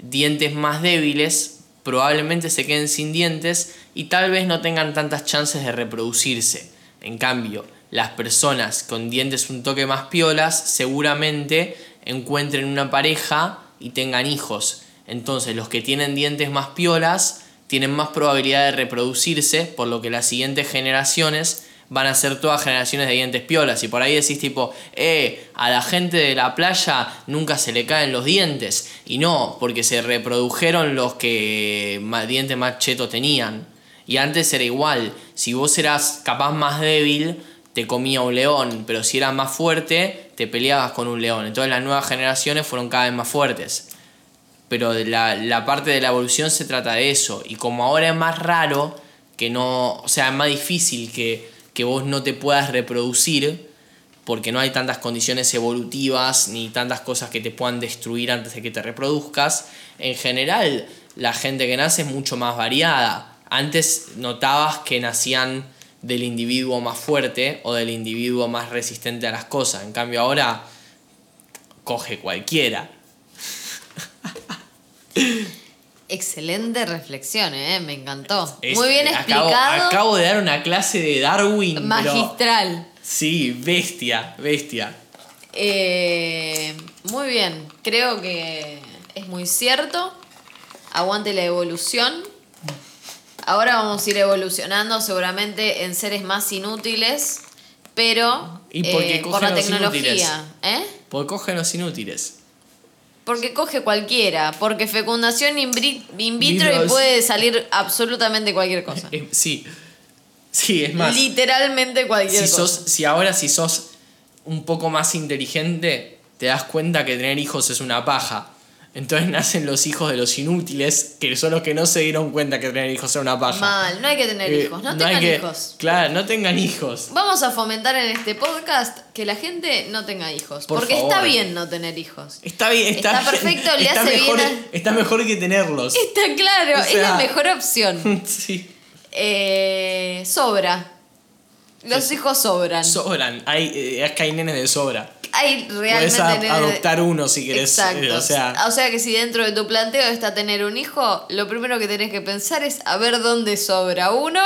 dientes más débiles probablemente se queden sin dientes y tal vez no tengan tantas chances de reproducirse. En cambio, las personas con dientes un toque más piolas seguramente encuentren una pareja y tengan hijos. Entonces los que tienen dientes más piolas tienen más probabilidad de reproducirse, por lo que las siguientes generaciones van a ser todas generaciones de dientes piolas. Y por ahí decís tipo, eh, a la gente de la playa nunca se le caen los dientes. Y no, porque se reprodujeron los que más dientes más chetos tenían. Y antes era igual. Si vos eras capaz más débil, te comía un león. Pero si eras más fuerte, te peleabas con un león. Entonces las nuevas generaciones fueron cada vez más fuertes. Pero la parte de la evolución se trata de eso. Y como ahora es más raro que no, o sea, es más difícil que, que vos no te puedas reproducir porque no hay tantas condiciones evolutivas ni tantas cosas que te puedan destruir antes de que te reproduzcas. En general, la gente que nace es mucho más variada. Antes notabas que nacían del individuo más fuerte o del individuo más resistente a las cosas. En cambio ahora coge cualquiera. Excelente reflexión, ¿eh? me encantó. Es- Muy bien acabo- explicado. Acabo, de dar una clase de Darwin. pero- magistral. Sí, bestia, bestia. Eh, muy bien, creo que es muy cierto. Aguante la evolución. Ahora vamos a ir evolucionando seguramente en seres más inútiles, pero ¿Y por qué eh, por la tecnología. inútiles? ¿eh? Porque cogen los inútiles. Porque coge cualquiera, porque fecundación in, vitro y puede salir absolutamente cualquier cosa. Eh, sí. Sí, es más. Literalmente cualquier si, cosa. sos, si ahora si sos un poco más inteligente, te das cuenta que tener hijos es una paja. Entonces nacen los hijos de los inútiles, que son los que no se dieron cuenta que tener hijos era una paja. Mal, no hay que tener Eh, hijos, no, tengan que- hijos. Claro, no tengan hijos. Vamos a fomentar en este podcast que la gente no tenga hijos. Por porque está bien no tener hijos. Está bien, está, Está perfecto, le está hace mejor, bien Está mejor que tenerlos. Está claro, O es la mejor opción. sí. Eh, sobra. Los hijos sobran. Sobran. Hay, eh, es que hay nenes de sobra. Hay Puedes realmente a- nenes de- adoptar uno si querés. Exacto. eh, o sea, o sea que si dentro de tu planteo está tener un hijo, lo primero que tenés que pensar es a ver dónde sobra uno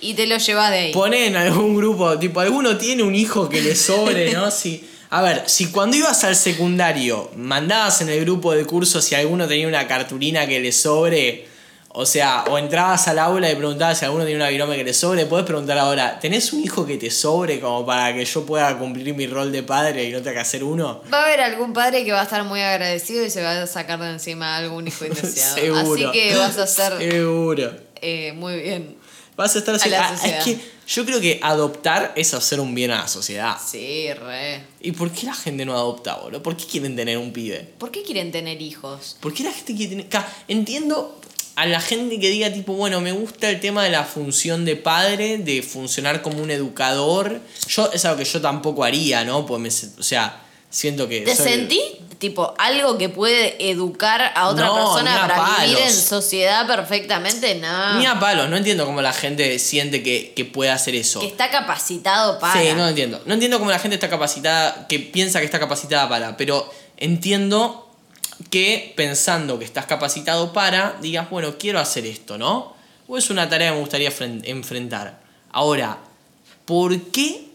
y te lo llevas de ahí. Poné en algún grupo, tipo, alguno tiene un hijo que le sobre, ¿no? Si, a ver, si cuando ibas al secundario mandabas en el grupo de curso si alguno tenía una cartulina que le sobre, o sea, o entrabas al aula y preguntabas si alguno tenía una virome que le sobre, puedes preguntar ahora, ¿tenés un hijo que te sobre como para que yo pueda cumplir mi rol de padre y no tenga que hacer uno? Va a haber algún padre que va a estar muy agradecido y se va a sacar de encima a algún hijo indeseado. Seguro. Así que vas a ser Seguro. eh, muy bien. Vas a estar A la ah. Es que yo creo que adoptar es hacer un bien a la sociedad. Sí, re. ¿Y por qué la gente no adopta, boludo? ¿Por qué quieren tener un pibe? ¿Por qué quieren tener hijos? ¿Por qué la gente quiere tener.? Entiendo a la gente que diga, tipo, bueno, me gusta el tema de la función de padre, de funcionar como un educador. Yo, es algo que yo tampoco haría, ¿no? Pues me, o sea, siento que. ¿Te soy- sentí tipo algo que puede educar a otra No, persona para vivir en sociedad perfectamente? No. Ni a palos, no entiendo cómo la gente siente que, que puede hacer eso. Que está capacitado para. Sí, no entiendo. No entiendo cómo la gente está capacitada, que piensa que está capacitada para, pero entiendo que pensando que estás capacitado para, digas, bueno, quiero hacer esto, ¿no? O es una tarea que me gustaría fren- enfrentar. Ahora, ¿por qué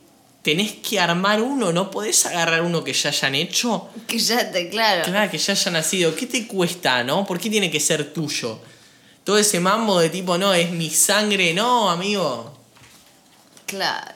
tenés que armar uno? ¿No podés agarrar uno que ya hayan hecho? Que ya te, claro. Claro, que ya haya nacido. ¿Qué te cuesta, no? ¿Por qué tiene que ser tuyo? Todo ese mambo de tipo, no, es mi sangre, no, amigo. Claro.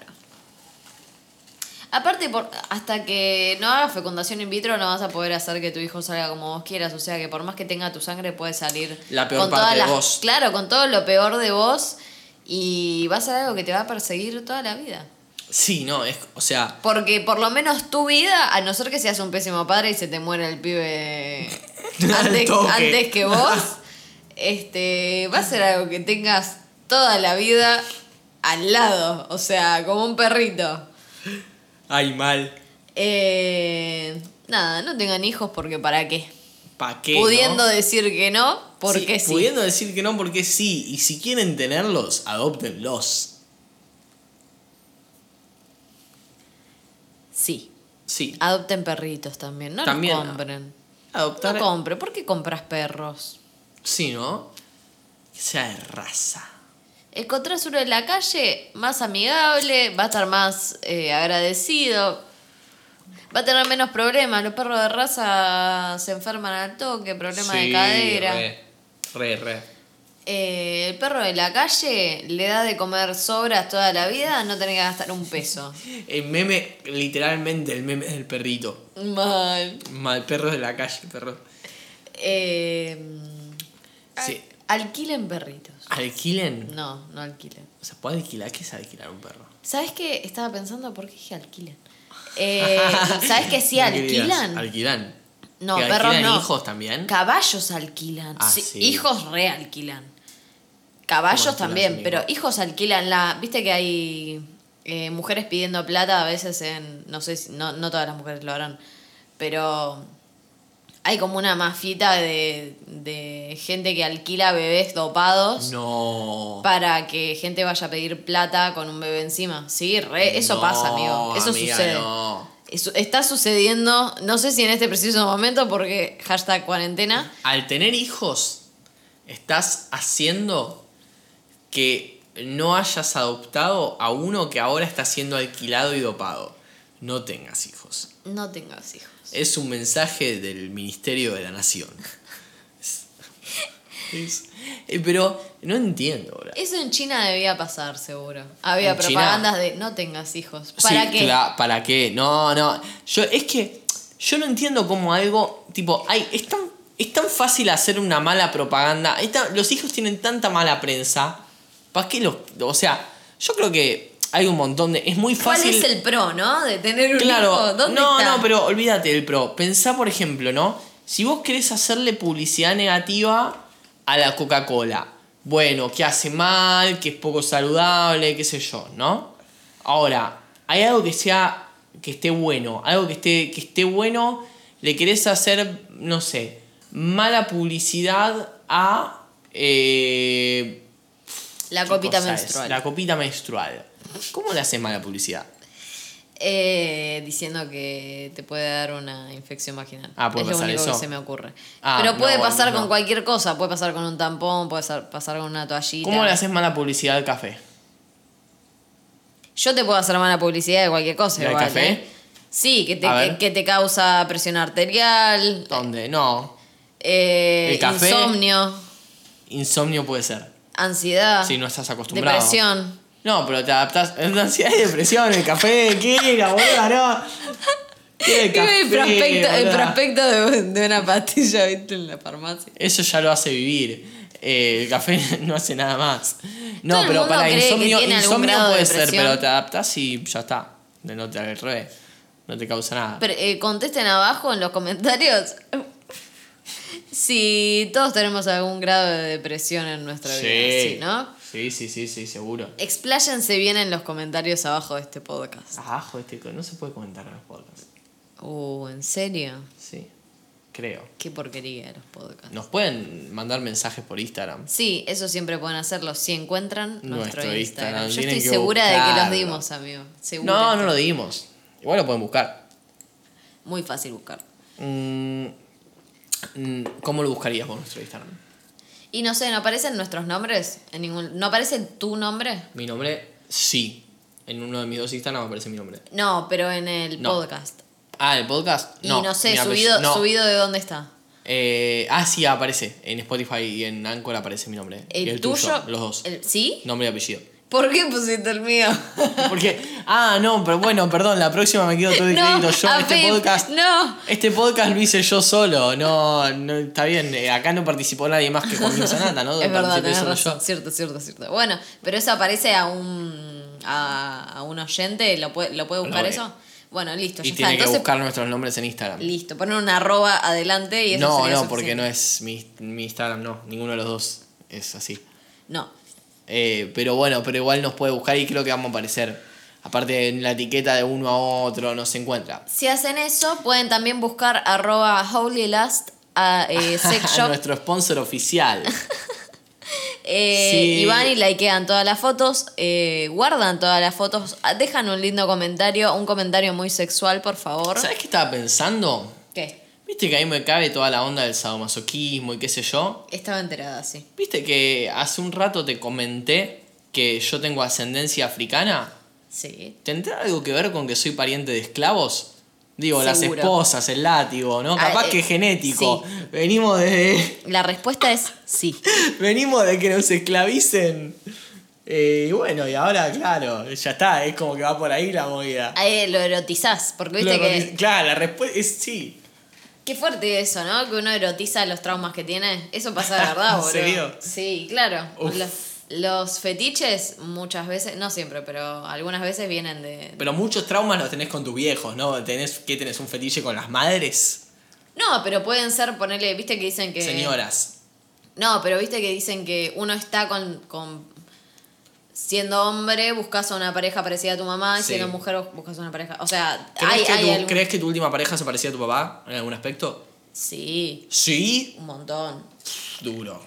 Aparte, por, hasta que no hagas fecundación in vitro, no vas a poder hacer que tu hijo salga como vos quieras. O sea que por más que tenga tu sangre, puede salir La peor con parte todas de las- vos. Claro, con todo lo peor de vos. Y va a ser algo que te va a perseguir toda la vida. Sí, no, es, o sea, Porque por lo menos tu vida, a no ser que seas un pésimo padre y se te muera el pibe antes, antes que vos, este, va a ser algo que tengas toda la vida al lado. O sea, como un perrito. Ay, mal. Eh, nada, no tengan hijos porque para qué. ¿Para qué? Pudiendo no? decir que no, porque sí. Pudiendo decir que no, porque sí. Y si quieren tenerlos, adóptenlos. Sí. Sí. Adopten perritos también, no También, los compren. Adoptar. No compren, ¿por qué compras perros? sí, ¿no? Que sea de raza. Encontrás uno en la calle más amigable, va a estar más eh, agradecido, va a tener menos problemas. Los perros de raza se enferman al toque, problemas de Sí, cadera. Re, re, re. Eh, el perro de la calle le da de comer sobras toda la vida, no tenés que gastar un peso. El meme, literalmente el meme del perrito. Mal. Mal perro de la calle, perro. Eh, Sí. Alquilen perritos. ¿Alquilen? No, no alquilen. O sea, ¿puede alquilar? ¿Qué es alquilar un perro? ¿Sabes qué? Estaba pensando, ¿por qué dije alquilen? Eh, ¿Sabes que sí alquilan? Alquilan. No, ¿Que perros alquilan no. hijos también? Caballos alquilan. Ah, Sí, sí. Hijos realquilan. Caballos ¿Cómo alquilas también, pero hijos alquilan la. Viste que hay eh, mujeres pidiendo plata a veces en. No sé si. No, no todas las mujeres lo harán. Pero. Hay como una mafita de, de gente que alquila bebés dopados No. para que gente vaya a pedir plata con un bebé encima. Sí, re, eso No, pasa, amigo. Eso amiga, sucede. no. Eso está sucediendo, no sé si en este preciso momento, porque hashtag cuarentena. Al tener hijos, estás haciendo que no hayas adoptado a uno que ahora está siendo alquilado y dopado. No tengas hijos. No tengas hijos. Es un mensaje del Ministerio de la Nación. Es- es- eh, pero no entiendo ahora. Eso en China debía pasar, seguro. Había propagandas de no tengas hijos. ¿Para Sí, qué? ¿Para qué? No, no. Yo, es que yo no entiendo cómo algo. Tipo, hay, es, tan, es tan fácil hacer una mala propaganda. tan- los hijos tienen tanta mala prensa. ¿Para qué los.? O sea, yo creo que hay un montón de. Es muy ¿Cuál fácil. es el pro, no? De tener un Claro, hijo. ¿Dónde no, está? no, pero olvídate del pro. Pensá, por ejemplo, ¿no? Si vos querés hacerle publicidad negativa a la Coca-Cola, bueno, que hace mal, que es poco saludable, qué sé yo, ¿no? Ahora, hay algo que sea, que esté bueno, algo que esté, que esté bueno, le querés hacer, no sé, mala publicidad a... eh, La ¿qué copita es? menstrual. La copita menstrual. ¿Cómo le haces mala publicidad? Eh, diciendo que te puede dar una infección vaginal. Ah, ¿puede es lo único eso? que se me ocurre. Ah, Pero puede no, pasar no. con cualquier cosa. Puede pasar con un tampón, puede pasar con una toallita. ¿Cómo le haces mala publicidad al café? Yo te puedo hacer mala publicidad de cualquier cosa. ¿Del igual, café? ¿eh? Sí, que te, que, te causa presión arterial, ¿Dónde? No. eh, ¿El café? insomnio, Insomnio puede ser. ansiedad, Si no estás acostumbrado. Depresión. No, pero te adaptás. Ansiedad y depresión, el café, ¿qué era, boludo? No. ¿Qué el Digo, café, el prospecto, el prospecto de, de una pastilla, ¿viste? En la farmacia. Eso ya lo hace vivir. Eh, el café no hace nada más. No, Todo pero para insomnio, insomnio de puede ser, pero te adaptás y ya está. De no te revés. No te causa nada. Pero, eh, contesten abajo en los comentarios si todos tenemos algún grado de depresión en nuestra vida. Sí, ¿no? Sí, sí, sí, sí, seguro. Expláyense bien en los comentarios abajo de este podcast. Abajo este co- no se puede comentar en los podcasts. Uh, ¿en serio? Sí, creo. Qué porquería los podcasts. Nos pueden mandar mensajes por Instagram. Sí, eso siempre pueden hacerlo si encuentran nuestro, Nuestro Instagram. Instagram, Yo estoy segura de que los dimos, amigo. Segura. No, no lo dimos. Igual lo pueden buscar. Muy fácil buscar. Mm, mm, ¿Cómo lo buscarías con nuestro Instagram? Y no sé, ¿no aparecen nuestros nombres? En ningún... ¿No aparece tu nombre? Mi nombre, sí. En uno de mis dos Instagram aparece mi nombre. No, pero en el No. podcast. Ah, ¿el podcast? Y no, sé, subido, no. subido de dónde está. Eh, ah, sí, aparece. En Spotify y en Anchor aparece mi nombre. El, y el tuyo. tuyo, los dos. el- ¿Sí? Nombre y apellido. ¿Por qué pusiste el mío? Porque, ah, no, pero bueno, perdón, la próxima me quedo todo el No, crédito yo. Este podcast. no. Este podcast lo hice yo solo. No, no está bien. eh, Acá no participó nadie más que Juan Sanata, ¿no? Es verdad, Participé tenés solo razón. yo. Cierto, cierto, cierto. Bueno, pero eso aparece a un a, a un oyente, ¿lo puede, lo puede buscar eso? Bueno, listo, Y ya tiene está. que Entonces, buscar nuestros nombres en Instagram. listo, poner una arroba adelante y eso No, sería no, porque no suficiente. es mi, mi Instagram, no. Ninguno de los dos es así. No. Eh, pero bueno, pero igual nos puede buscar y creo que vamos a aparecer. Aparte en la etiqueta de uno a otro nos encuentra. Si hacen eso, pueden también buscar arroba holylast a eh, sex shop Nuestro sponsor oficial. Eh, Sí. Y van y likean todas las fotos, eh, guardan todas las fotos, ah, dejan un lindo comentario, un comentario muy sexual, por favor. ¿Sabes qué estaba pensando? ¿Qué? Viste que a mí me cabe toda la onda del sadomasoquismo y qué sé yo. Estaba enterada, sí. Viste que hace un rato te comenté que yo tengo ascendencia africana. Sí. ¿Tendrá algo que ver con que soy pariente de esclavos? Digo, las esposas, el látigo, ¿no? Capaz eh, que es genético. sí. Venimos de. La respuesta es sí. Venimos de que nos esclavicen. Eh, y bueno, y ahora, claro, ya está, es como que va por ahí la movida. Ahí lo erotizás, porque viste Lo- que. Claro, la respuesta es sí. Qué fuerte eso, ¿no? Que uno erotiza los traumas que tiene. Eso pasa de verdad, ¿En boludo. serio? Sí, claro. Los fetiches muchas veces, no siempre, pero algunas veces vienen de. Pero muchos traumas los tenés con tus viejos, ¿no? ¿Tenés, ¿Qué tenés? ¿Un fetiche con las madres? No, pero pueden ser, ponerle, viste que dicen que. Señoras. No, pero viste que dicen que uno está con, con siendo hombre, buscas a una pareja parecida a tu mamá, y Sí. siendo mujer buscas a una pareja. O sea, ¿Crees, hay, que hay tu, algún- ¿Crees que tu última pareja se parecía a tu papá en algún aspecto? Sí, Sí. un montón. Duro.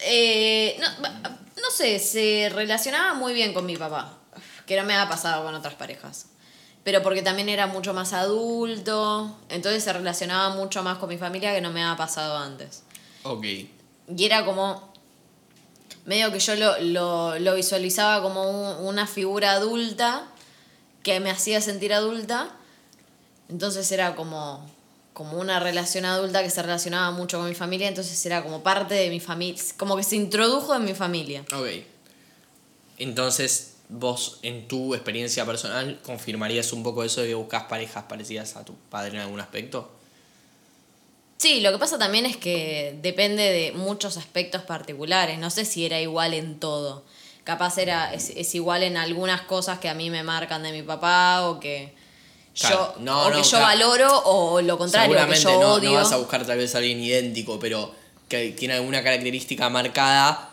Eh, no, no sé, se relacionaba muy bien con mi papá, que no me ha pasado con otras parejas. Pero porque también era mucho más adulto, entonces se relacionaba mucho más con mi familia que no me ha pasado antes. Ok. Y era como. Medio que yo lo, lo, visualizaba como un- una figura adulta que me hacía sentir adulta. Entonces era como. como una relación adulta que se relacionaba mucho con mi familia, entonces era como parte de mi familia. como que se introdujo en mi familia. Ok. Entonces, vos, en tu experiencia personal, ¿confirmarías un poco eso de que buscas parejas parecidas a tu padre en algún aspecto? Sí, lo que pasa también es que depende de muchos aspectos particulares. No sé si era igual en todo. Capaz era, es, es igual en algunas cosas que a mí me marcan de mi papá o que Claro, yo, no, o no, que yo claro. valoro o lo contrario, que yo no, odio. no vas a buscar tal vez a alguien idéntico, pero que tiene alguna característica marcada,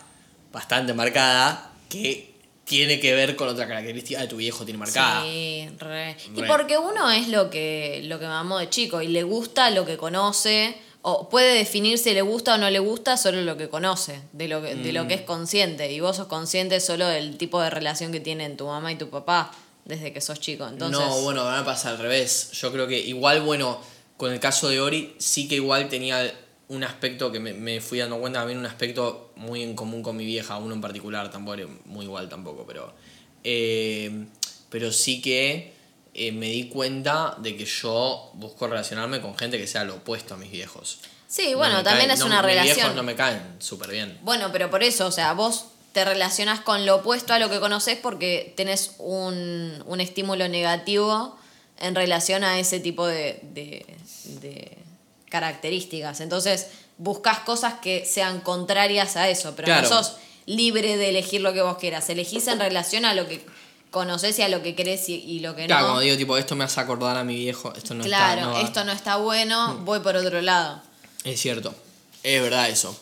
bastante marcada, que tiene que ver con otra característica de tu viejo tiene marcada. Sí, re. Y porque uno es lo que, lo que mamó de chico y le gusta lo que conoce, o puede definir si le gusta o no le gusta solo lo que conoce, de lo que, de lo Mm. que es consciente. Y vos sos consciente solo del tipo de relación que tienen tu mamá y tu papá desde que sos chico. Entonces, No, bueno, me pasa al revés. Yo creo que igual, bueno, con el caso de Ori, sí que igual tenía un aspecto que me, me fui dando cuenta también, un aspecto muy en común con mi vieja, uno en particular, tampoco muy igual tampoco, pero. eh, pero sí que eh, me di cuenta de que yo busco relacionarme con gente que sea lo opuesto a mis viejos. Sí, No bueno, también caen- es no, una mis relación. viejos no me caen súper bien. Bueno, pero por eso, o sea, vos te relacionás con lo opuesto a lo que conoces porque tenés un, un estímulo negativo en relación a ese tipo de, de- de características. Entonces, buscas cosas que sean contrarias a eso, pero Claro. no sos libre de elegir lo que vos quieras. Elegís en relación a lo que conoces y a lo que querés y, y lo que Claro, no. como digo, tipo, esto me hace acordar a mi viejo, esto no claro, está. no va. esto no está bueno, voy por otro lado. Es cierto, es verdad eso.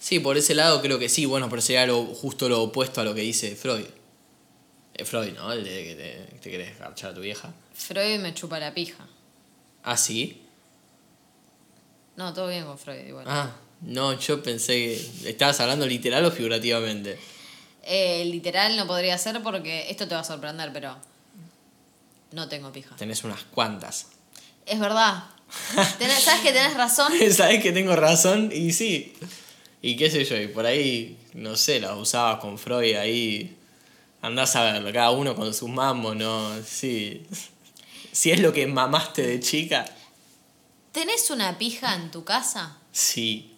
Sí, por ese lado creo que sí, bueno, pero sería lo, justo lo opuesto a lo que dice Freud. Es Freud, ¿no? El de que te, te querés garchar a tu vieja. Freud me chupa la pija. Ah, sí. No, todo bien con Freud igual. Ah, no, yo pensé que estabas hablando literal o figurativamente. Eh, literal no podría ser porque esto te va a sorprender, pero no tengo pija. Tenés unas cuantas. Es verdad. Tenés- ¿Sabes que tenés razón? Sabés que tengo razón y sí. Y qué sé yo, y por ahí, no sé, las usabas con Freud ahí. Andás a verlo, cada uno con sus mamos, ¿no? Sí. Si es lo que mamaste de chica, ¿Tenés una pija en tu casa? sí.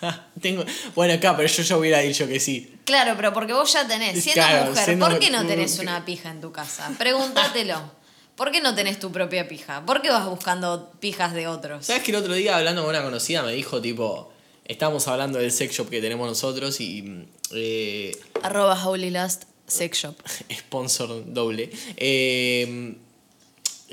Tengo... Bueno, acá, pero yo ya hubiera dicho que sí. Claro, pero porque vos ya tenés. Siendo Claro, mujer, siendo- ¿por qué no tenés una pija en tu casa? Pregúntatelo. ¿Por qué no tenés tu propia pija? ¿Por qué vas buscando pijas de otros? ¿Sabes que el otro día hablando con una conocida me dijo, tipo, estábamos hablando del sex shop que tenemos nosotros y... eh, Arroba Holy Last Sex Shop. sponsor doble, eh,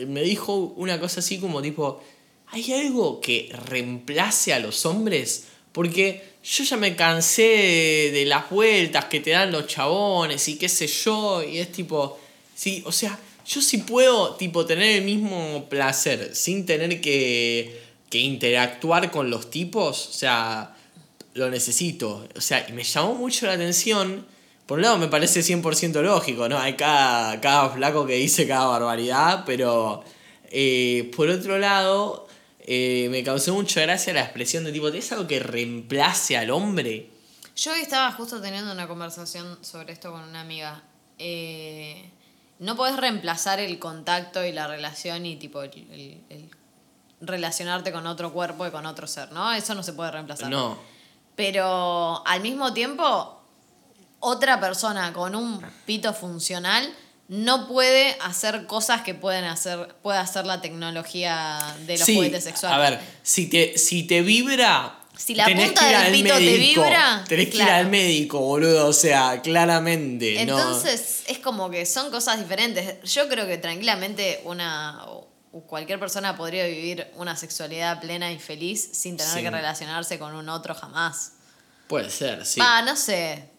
me dijo una cosa así como tipo, ¿hay algo que reemplace a los hombres? Porque yo ya me cansé de, las vueltas que te dan los chabones y qué sé yo, y es tipo, sí, o sea, yo sí puedo tipo tener el mismo placer sin tener que, que interactuar con los tipos, o sea, lo necesito. O sea, y me llamó mucho la atención. Por un lado me parece 100% lógico, ¿no? Hay cada, cada flaco que dice cada barbaridad, pero eh, por otro lado eh, me causó mucha gracia la expresión de tipo, ¿es algo que reemplace al hombre? Yo estaba justo teniendo una conversación sobre esto con una amiga. Eh, no podés reemplazar el contacto y la relación y tipo el, el- el relacionarte con otro cuerpo y con otro ser, ¿no? Eso no se puede reemplazar. No. Pero al mismo tiempo, otra persona con un pito funcional no puede hacer cosas que pueden hacer, puede hacer la tecnología de los Sí, juguetes sexuales. A ver, si te, si te vibra. Si la tenés punta que ir del al pito te médico, vibra, Tenés que ir claro. al médico, boludo. O sea, claramente. no. Entonces es como que son cosas diferentes. Yo creo que tranquilamente una cualquier persona podría vivir una sexualidad plena y feliz sin tener Sí. que relacionarse con un otro jamás. Puede ser, sí. Ah, no sé.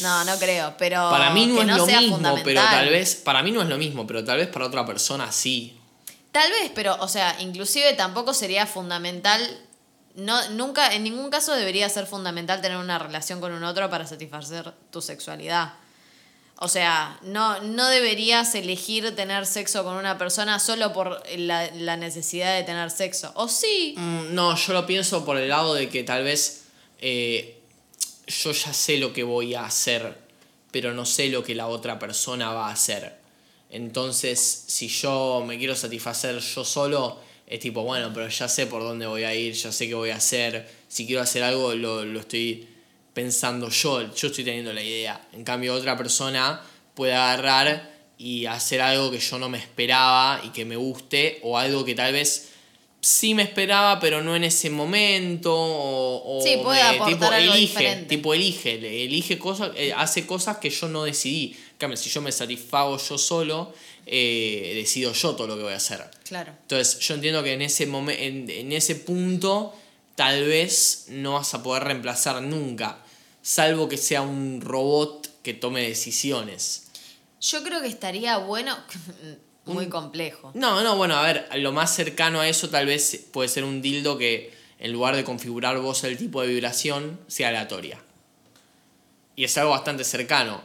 No, no creo, pero para mí no que es lo sea mismo, pero tal vez, para mí no es lo mismo, pero tal vez para otra persona sí. Tal vez, pero, o sea, inclusive tampoco sería fundamental. No, nunca, en ningún caso debería ser fundamental tener una relación con un otro para satisfacer tu sexualidad. O sea, no, no deberías elegir tener sexo con una persona solo por la, la necesidad de tener sexo. O sí. Mm, No, yo lo pienso por el lado de que tal vez eh, yo ya sé lo que voy a hacer, pero no sé lo que la otra persona va a hacer. Entonces, si yo me quiero satisfacer yo solo, es tipo, bueno, pero ya sé por dónde voy a ir, ya sé qué voy a hacer. Si quiero hacer algo, lo, lo estoy pensando yo, yo estoy teniendo la idea. En cambio, otra persona puede agarrar y hacer algo que yo no me esperaba y que me guste, o algo que tal vez sí me esperaba, pero no en ese momento. O, o Sí, puede me- aportar tipo, algo elige, diferente. tipo elige, elige cosas, eh, hace cosas que yo no decidí. Cambio, si yo me satisfago yo solo, eh, decido yo todo lo que voy a hacer. Claro. Entonces, yo entiendo que en ese momen- en, en ese punto, tal vez no vas a poder reemplazar nunca, salvo que sea un robot que tome decisiones. Yo creo que estaría bueno. Muy complejo. No, no, bueno, a ver, lo más cercano a eso tal vez puede ser un dildo que en lugar de configurar vos el tipo de vibración, sea aleatoria. Y es algo bastante cercano.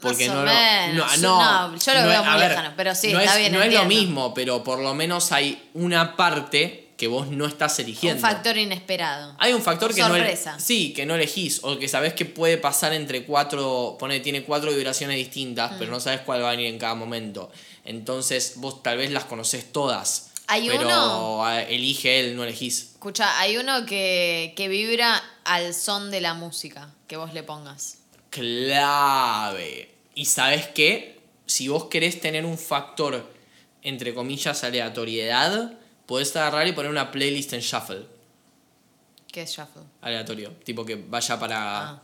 Porque Más o no, lo- menos. no, No, yo lo veo es- muy ver, lejano, pero sí, no está es, bien, No es lo mismo, pero por lo menos hay una parte que vos no estás eligiendo. Un factor inesperado. Hay un factor que Sorpresa. no sí, que no elegís o que sabés que puede pasar entre cuatro, pone tiene cuatro vibraciones Mm. distintas, pero no sabes cuál va a venir en cada momento. Entonces, vos tal vez las conocés todas. Hay pero uno- elige él, no elegís. Escucha, hay uno que, que vibra al son de la música que vos le pongas. Clave. Y sabes qué? Si vos querés tener un factor entre comillas aleatoriedad, podés agarrar y poner una playlist en shuffle. Que es shuffle. Aleatorio. Tipo que vaya para. Ah.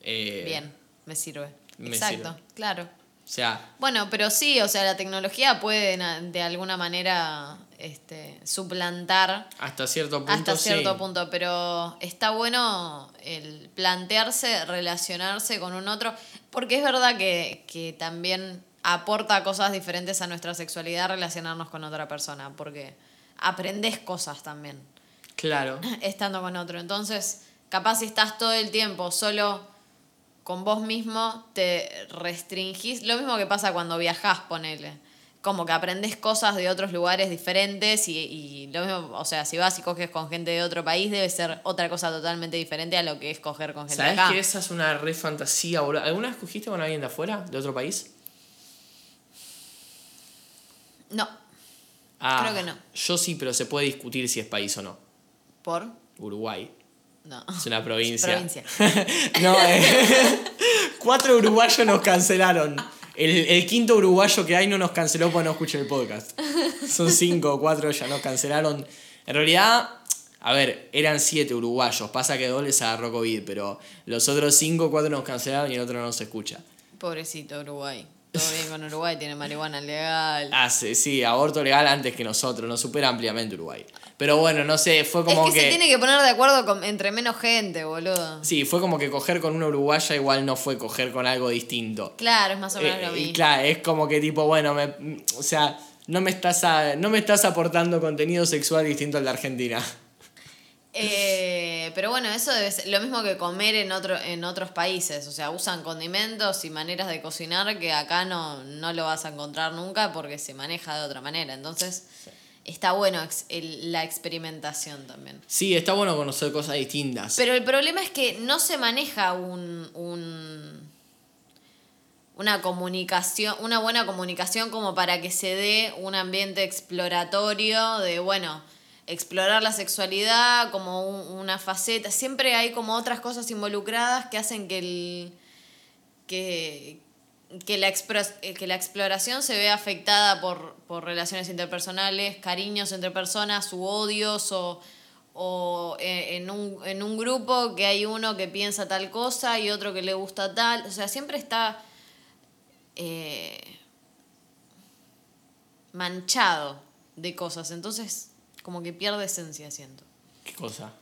eh, Bien, me sirve. me Exacto, sirve. claro. O sea, Bueno, pero sí, o sea, la tecnología puede de alguna manera este, suplantar hasta cierto punto. hasta cierto sí. punto, pero está bueno el plantearse, relacionarse con un otro, porque es verdad que, que también aporta cosas diferentes a nuestra sexualidad relacionarnos con otra persona, porque aprendes cosas también Claro. estando con otro. Entonces, capaz si estás todo el tiempo solo con vos mismo, te restringís. Lo mismo que pasa cuando viajás, ponele. Como que aprendes cosas de otros lugares diferentes y, y lo mismo, o sea, si vas y coges con gente de otro país, debe ser otra cosa totalmente diferente a lo que es coger con gente de ¿Sabes acá. que esa es una re fantasía, boludo? ¿Alguna vez cogiste con alguien de afuera, de otro país? No, Ah, Creo que no. Yo sí, pero se puede discutir si es país o no. ¿por? Uruguay. No. Es una provincia. Provincia. no, eh, cuatro uruguayos nos cancelaron. El, el quinto uruguayo que hay no nos canceló porque no escucha el podcast. Son cinco o cuatro, ya nos cancelaron. En realidad, a ver, eran siete uruguayos. Pasa que dos les agarró COVID, pero los otros cinco o cuatro nos cancelaron y el otro no se escucha. Pobrecito Uruguay. Todo bien con Uruguay, tiene marihuana legal. Ah, sí, sí, aborto legal antes que nosotros, nos supera ampliamente Uruguay. Pero bueno, no sé, fue como es que, se tiene que poner de acuerdo con, entre menos gente, boludo. Sí, fue como que coger con una uruguaya igual no fue coger con algo distinto. Claro, es más o menos Eh, lo y mismo. claro, es como que tipo, bueno, me, o sea, no me estás a- no me estás aportando contenido sexual distinto al de Argentina. Eh, pero bueno, eso debe ser lo mismo que comer en, otro, en otros países. O sea, usan condimentos y maneras de cocinar que acá no, no lo vas a encontrar nunca porque se maneja de otra manera. Entonces, está bueno ex- el- la experimentación también. Sí, está bueno conocer cosas distintas. Pero el problema es que no se maneja un, un- una comunicación, una buena comunicación como para que se dé un ambiente exploratorio de, bueno, explorar la sexualidad como un- una faceta. Siempre hay como otras cosas involucradas que hacen que el que, que, la, eh, que la exploración se vea afectada por, por relaciones interpersonales, cariños entre personas u odios o, o eh, en, un, en un grupo que hay uno que piensa tal cosa y otro que le gusta tal. O sea, siempre está eh, manchado de cosas. Entonces, como que pierde esencia, siento. ¿Qué cosa?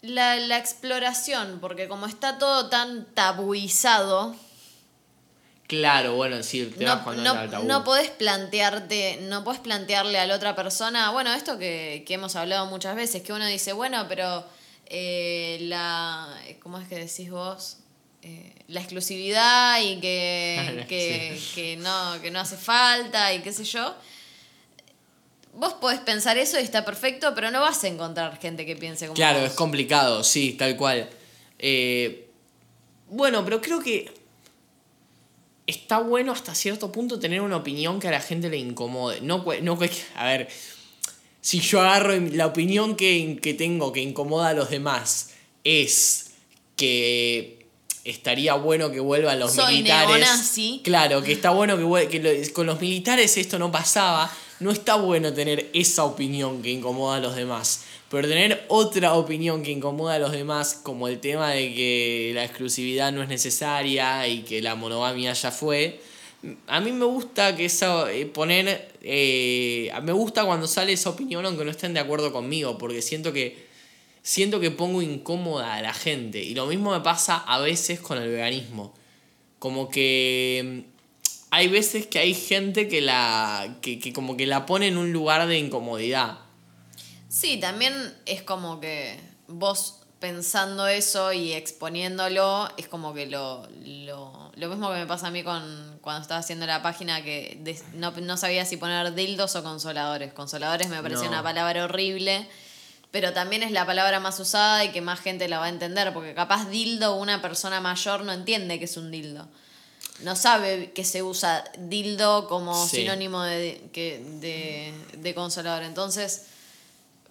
la, la exploración, porque como está todo tan tabuizado, Claro, bueno, sí, te vas no, cuando no, tabú. no podés plantearte, no podés plantearle a la otra persona, bueno, esto que, que hemos hablado muchas veces, que uno dice, bueno, pero eh, la, ¿cómo es que decís vos? Eh, la exclusividad y que, que, que no, que no hace falta y qué sé yo. Vos podés pensar eso y está perfecto, pero no vas a encontrar gente que piense como Claro, vos. es complicado, sí, tal cual. Eh, bueno, pero creo que está bueno hasta cierto punto tener una opinión que a la gente le incomode. No, no a ver, si yo agarro la opinión que, que tengo que incomoda a los demás es que estaría bueno que vuelvan los Soy militares. neonazi. Claro, que está bueno que, que lo- con los militares esto no pasaba. No está bueno tener esa opinión que incomoda a los demás. Pero tener otra opinión que incomoda a los demás, como el tema de que la exclusividad no es necesaria y que la monogamia ya fue. A mí me gusta que esa, eh, poner. eh, me gusta cuando sale esa opinión, aunque no estén de acuerdo conmigo, porque siento que siento que pongo incómoda a la gente. Y lo mismo me pasa a veces con el veganismo. Como que hay veces que hay gente que la. que, que como que la pone en un lugar de incomodidad. Sí, también es como que vos pensando eso y exponiéndolo, es como que lo, lo, lo mismo que me pasa a mí con cuando estaba haciendo la página que no, no sabía si poner dildos o consoladores. Consoladores me pareció No. una palabra horrible, pero también es la palabra más usada y que más gente la va a entender, porque capaz dildo una persona mayor no entiende que es un dildo. No sabe que se usa dildo como Sí. sinónimo de, que, de, de consolador. Entonces,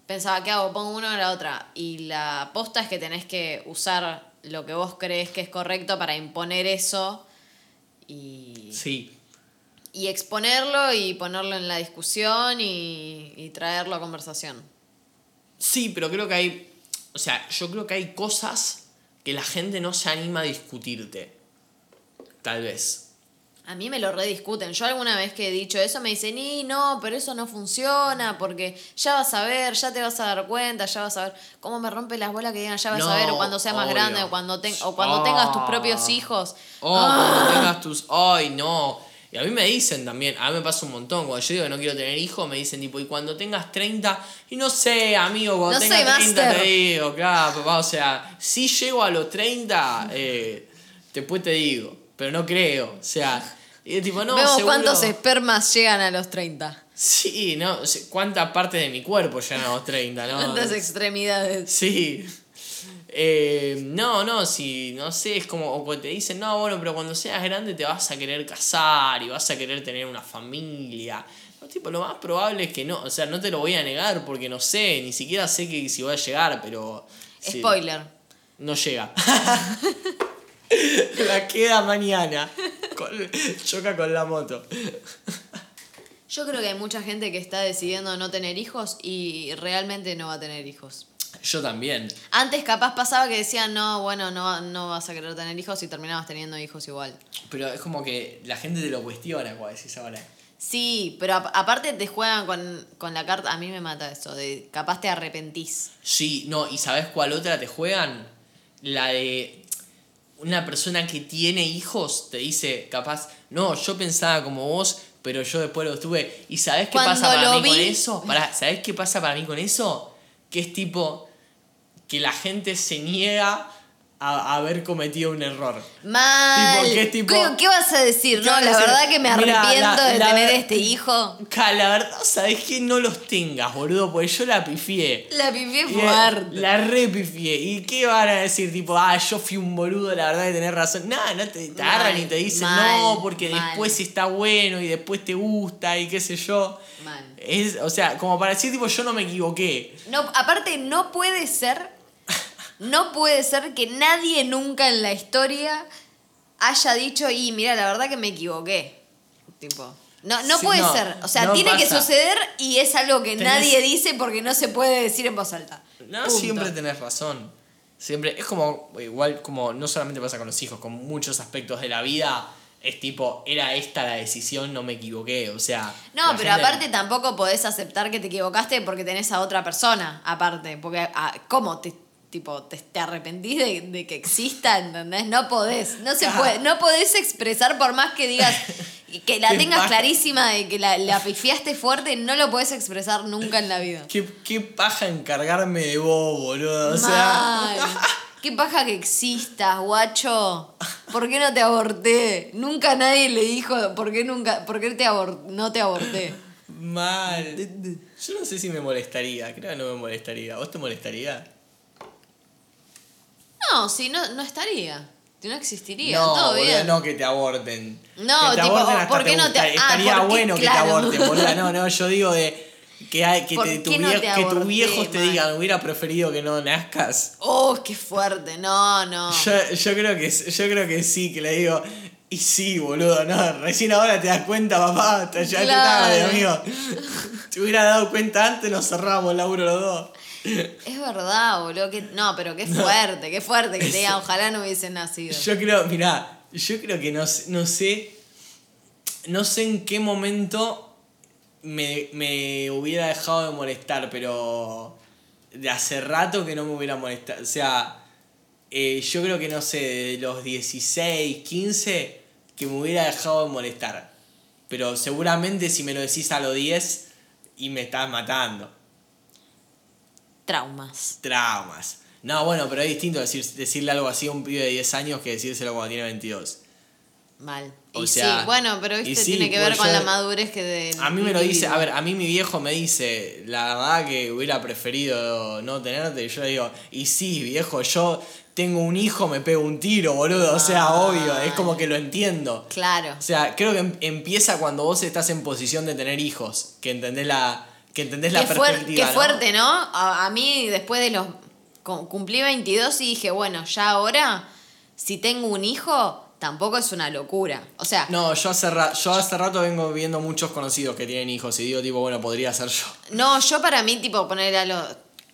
pensaba, ¿qué hago? Pongo una o la otra. Y la posta es que tenés que usar lo que vos crees que es correcto para imponer eso y, Sí. y exponerlo y ponerlo en la discusión y, y traerlo a conversación. Sí, pero creo que hay. O sea, yo creo que hay cosas que la gente no se anima a discutirte. Tal vez. A mí me lo rediscuten. Yo alguna vez que he dicho eso me dicen, y no, pero eso no funciona porque ya vas a ver, ya te vas a dar cuenta, ya vas a ver cómo me rompe las bolas que digan, ya vas No, a ver, o cuando sea más obvio. grande, o cuando, ten- o cuando tengas tus Ah. propios hijos. O cuando tengas tus. ¡Ay, no! Y a mí me dicen también, a mí me pasa un montón, cuando yo digo que no quiero tener hijos, me dicen tipo, y cuando tengas 30, y no sé, amigo, cuando No tengas soy 30 master. te digo, claro, papá, o sea, si llego a los 30, eh, después te digo, pero no creo, o sea, y es tipo, no, Vemos seguro- cuántos espermas llegan a los 30. Sí, no, cuántas partes de mi cuerpo llegan a los 30, ¿no? Cuántas extremidades. Sí. Eh, no, no, si, no sé, es como, o cuando te dicen, no, bueno, pero cuando seas grande te vas a querer casar y vas a querer tener una familia. No, tipo, lo más probable es que no, o sea, no te lo voy a negar porque no sé, ni siquiera sé que si voy a llegar, pero... Spoiler. no llega. la queda mañana. Con- choca con la moto. Yo creo que hay mucha gente que está decidiendo no tener hijos y realmente no va a tener hijos. Yo también. Antes capaz pasaba que decían, no, bueno, no, no vas a querer tener hijos y terminabas teniendo hijos igual. Pero es como que la gente te lo cuestiona, cuando decís ahora. Sí, pero ap- aparte te juegan con, con la carta, a mí me mata eso, de capaz te arrepentís. Sí, no, ¿y sabes cuál otra te juegan? La de una persona que tiene hijos te dice, capaz, no, yo pensaba como vos, pero yo después lo tuve. ¿Y sabes qué Cuando pasa para mí con eso? Pará, ¿Sabes qué pasa para mí con eso? Que es tipo que la gente se niega a haber cometido un error. Mal. Tipo, ¿qué tipo? ¿Qué, qué vas a decir? ¿Qué No, la decir? verdad que me arrepiento la- de la- tener este hijo. Ca, La verdad, ¿sabes que No los tengas, boludo, porque yo la pifié. La pifié fuerte. La repifié. ¿Y qué van a decir? Tipo, ah, yo fui un boludo, la verdad de tener razón. Nada, no te, te Mal, agarran y te dicen, mal, no, porque mal. después está bueno y después te gusta y qué sé yo. Mal. Es, o sea, como para decir, tipo, yo no me equivoqué. No, aparte, no puede ser. No puede ser que nadie nunca en la historia haya dicho, y mira, la verdad que me equivoqué. Tipo. No, no Sí, puede no, ser. O sea, no tiene que suceder y es algo que Tenés- nadie dice porque no se puede decir en voz alta. No, Punto. siempre tenés razón. Siempre, es como, igual, como no solamente pasa con los hijos, con muchos aspectos de la vida, es tipo, era esta la decisión, no me equivoqué. O sea. No, pero gente- aparte tampoco podés aceptar que te equivocaste porque tenés a otra persona, aparte. Porque, ah, ¿cómo te, tipo, te, te arrepentís de, de que exista, ¿entendés? No podés, no se Ajá. puede, no podés expresar por más que digas que la tengas paja. clarísima de que la, la pifiaste fuerte, no lo podés expresar nunca en la vida. ¿Qué, qué paja encargarme de vos, boludo. O sea. Mal. Qué paja que existas, guacho. ¿Por qué no te aborté? Nunca nadie le dijo, ¿por qué, nunca, por qué te abor- no te aborté? Mal. Yo no sé si me molestaría. Creo que no me molestaría. ¿Vos te molestaría? No, si no, no estaría. No existiría, no, todo bien. no que te aborten. No, que te tipo, aborten hasta ¿por qué te no te- ah, Estaría bueno que te aborten, boludo. No, no, yo digo de que, hay, que, ¿Por te- tu no vie- te que tus aborté, viejos te digan, hubiera preferido que no nazcas. Oh, qué fuerte. No, no. Yo, yo creo que yo creo que sí, que le digo, y sí, boludo, no, recién ahora te das cuenta, papá, te ya Claro. tarde, amigo. Te hubiera dado cuenta antes, nos cerramos el laburo los dos. Es verdad, boludo. Que, no, pero qué fuerte, qué fuerte que te digan, ojalá no hubiesen nacido. Yo creo, mirá, yo creo que no, sé- no sé, no sé en qué momento me, me hubiera dejado de molestar, pero de hace rato que no me hubiera molestado. O sea, eh, yo creo que no sé, de los 16, 15, que me hubiera dejado de molestar. Pero seguramente si me lo decís a los 10 y me estás matando. Traumas. Traumas. No, bueno, pero es distinto decir, decirle algo así a un pibe de 10 años que decírselo cuando tiene 22. Mal. O y sea, sí, bueno, pero viste, sí, tiene que ver con la madurez que de. A mí me lo dice, a ver, a mí mi viejo me dice, la verdad que hubiera preferido no tenerte, y yo le digo, y sí, viejo, yo tengo un hijo, me pego un tiro, boludo, o sea, obvio, es como que lo entiendo. Claro. O sea, creo que em- empieza cuando vos estás en posición de tener hijos, que entendés la, que entendés la Qué, perspectiva. qué ¿no? fuerte, ¿no? A, a mí, después de los. cu- Cumplí 22 y dije, bueno, ya ahora, si tengo un hijo, tampoco es una locura. O sea, No, yo hace, ra- yo hace rato vengo viendo muchos conocidos que tienen hijos y digo, tipo, bueno, podría ser yo. No, yo para mí, tipo, poner a los.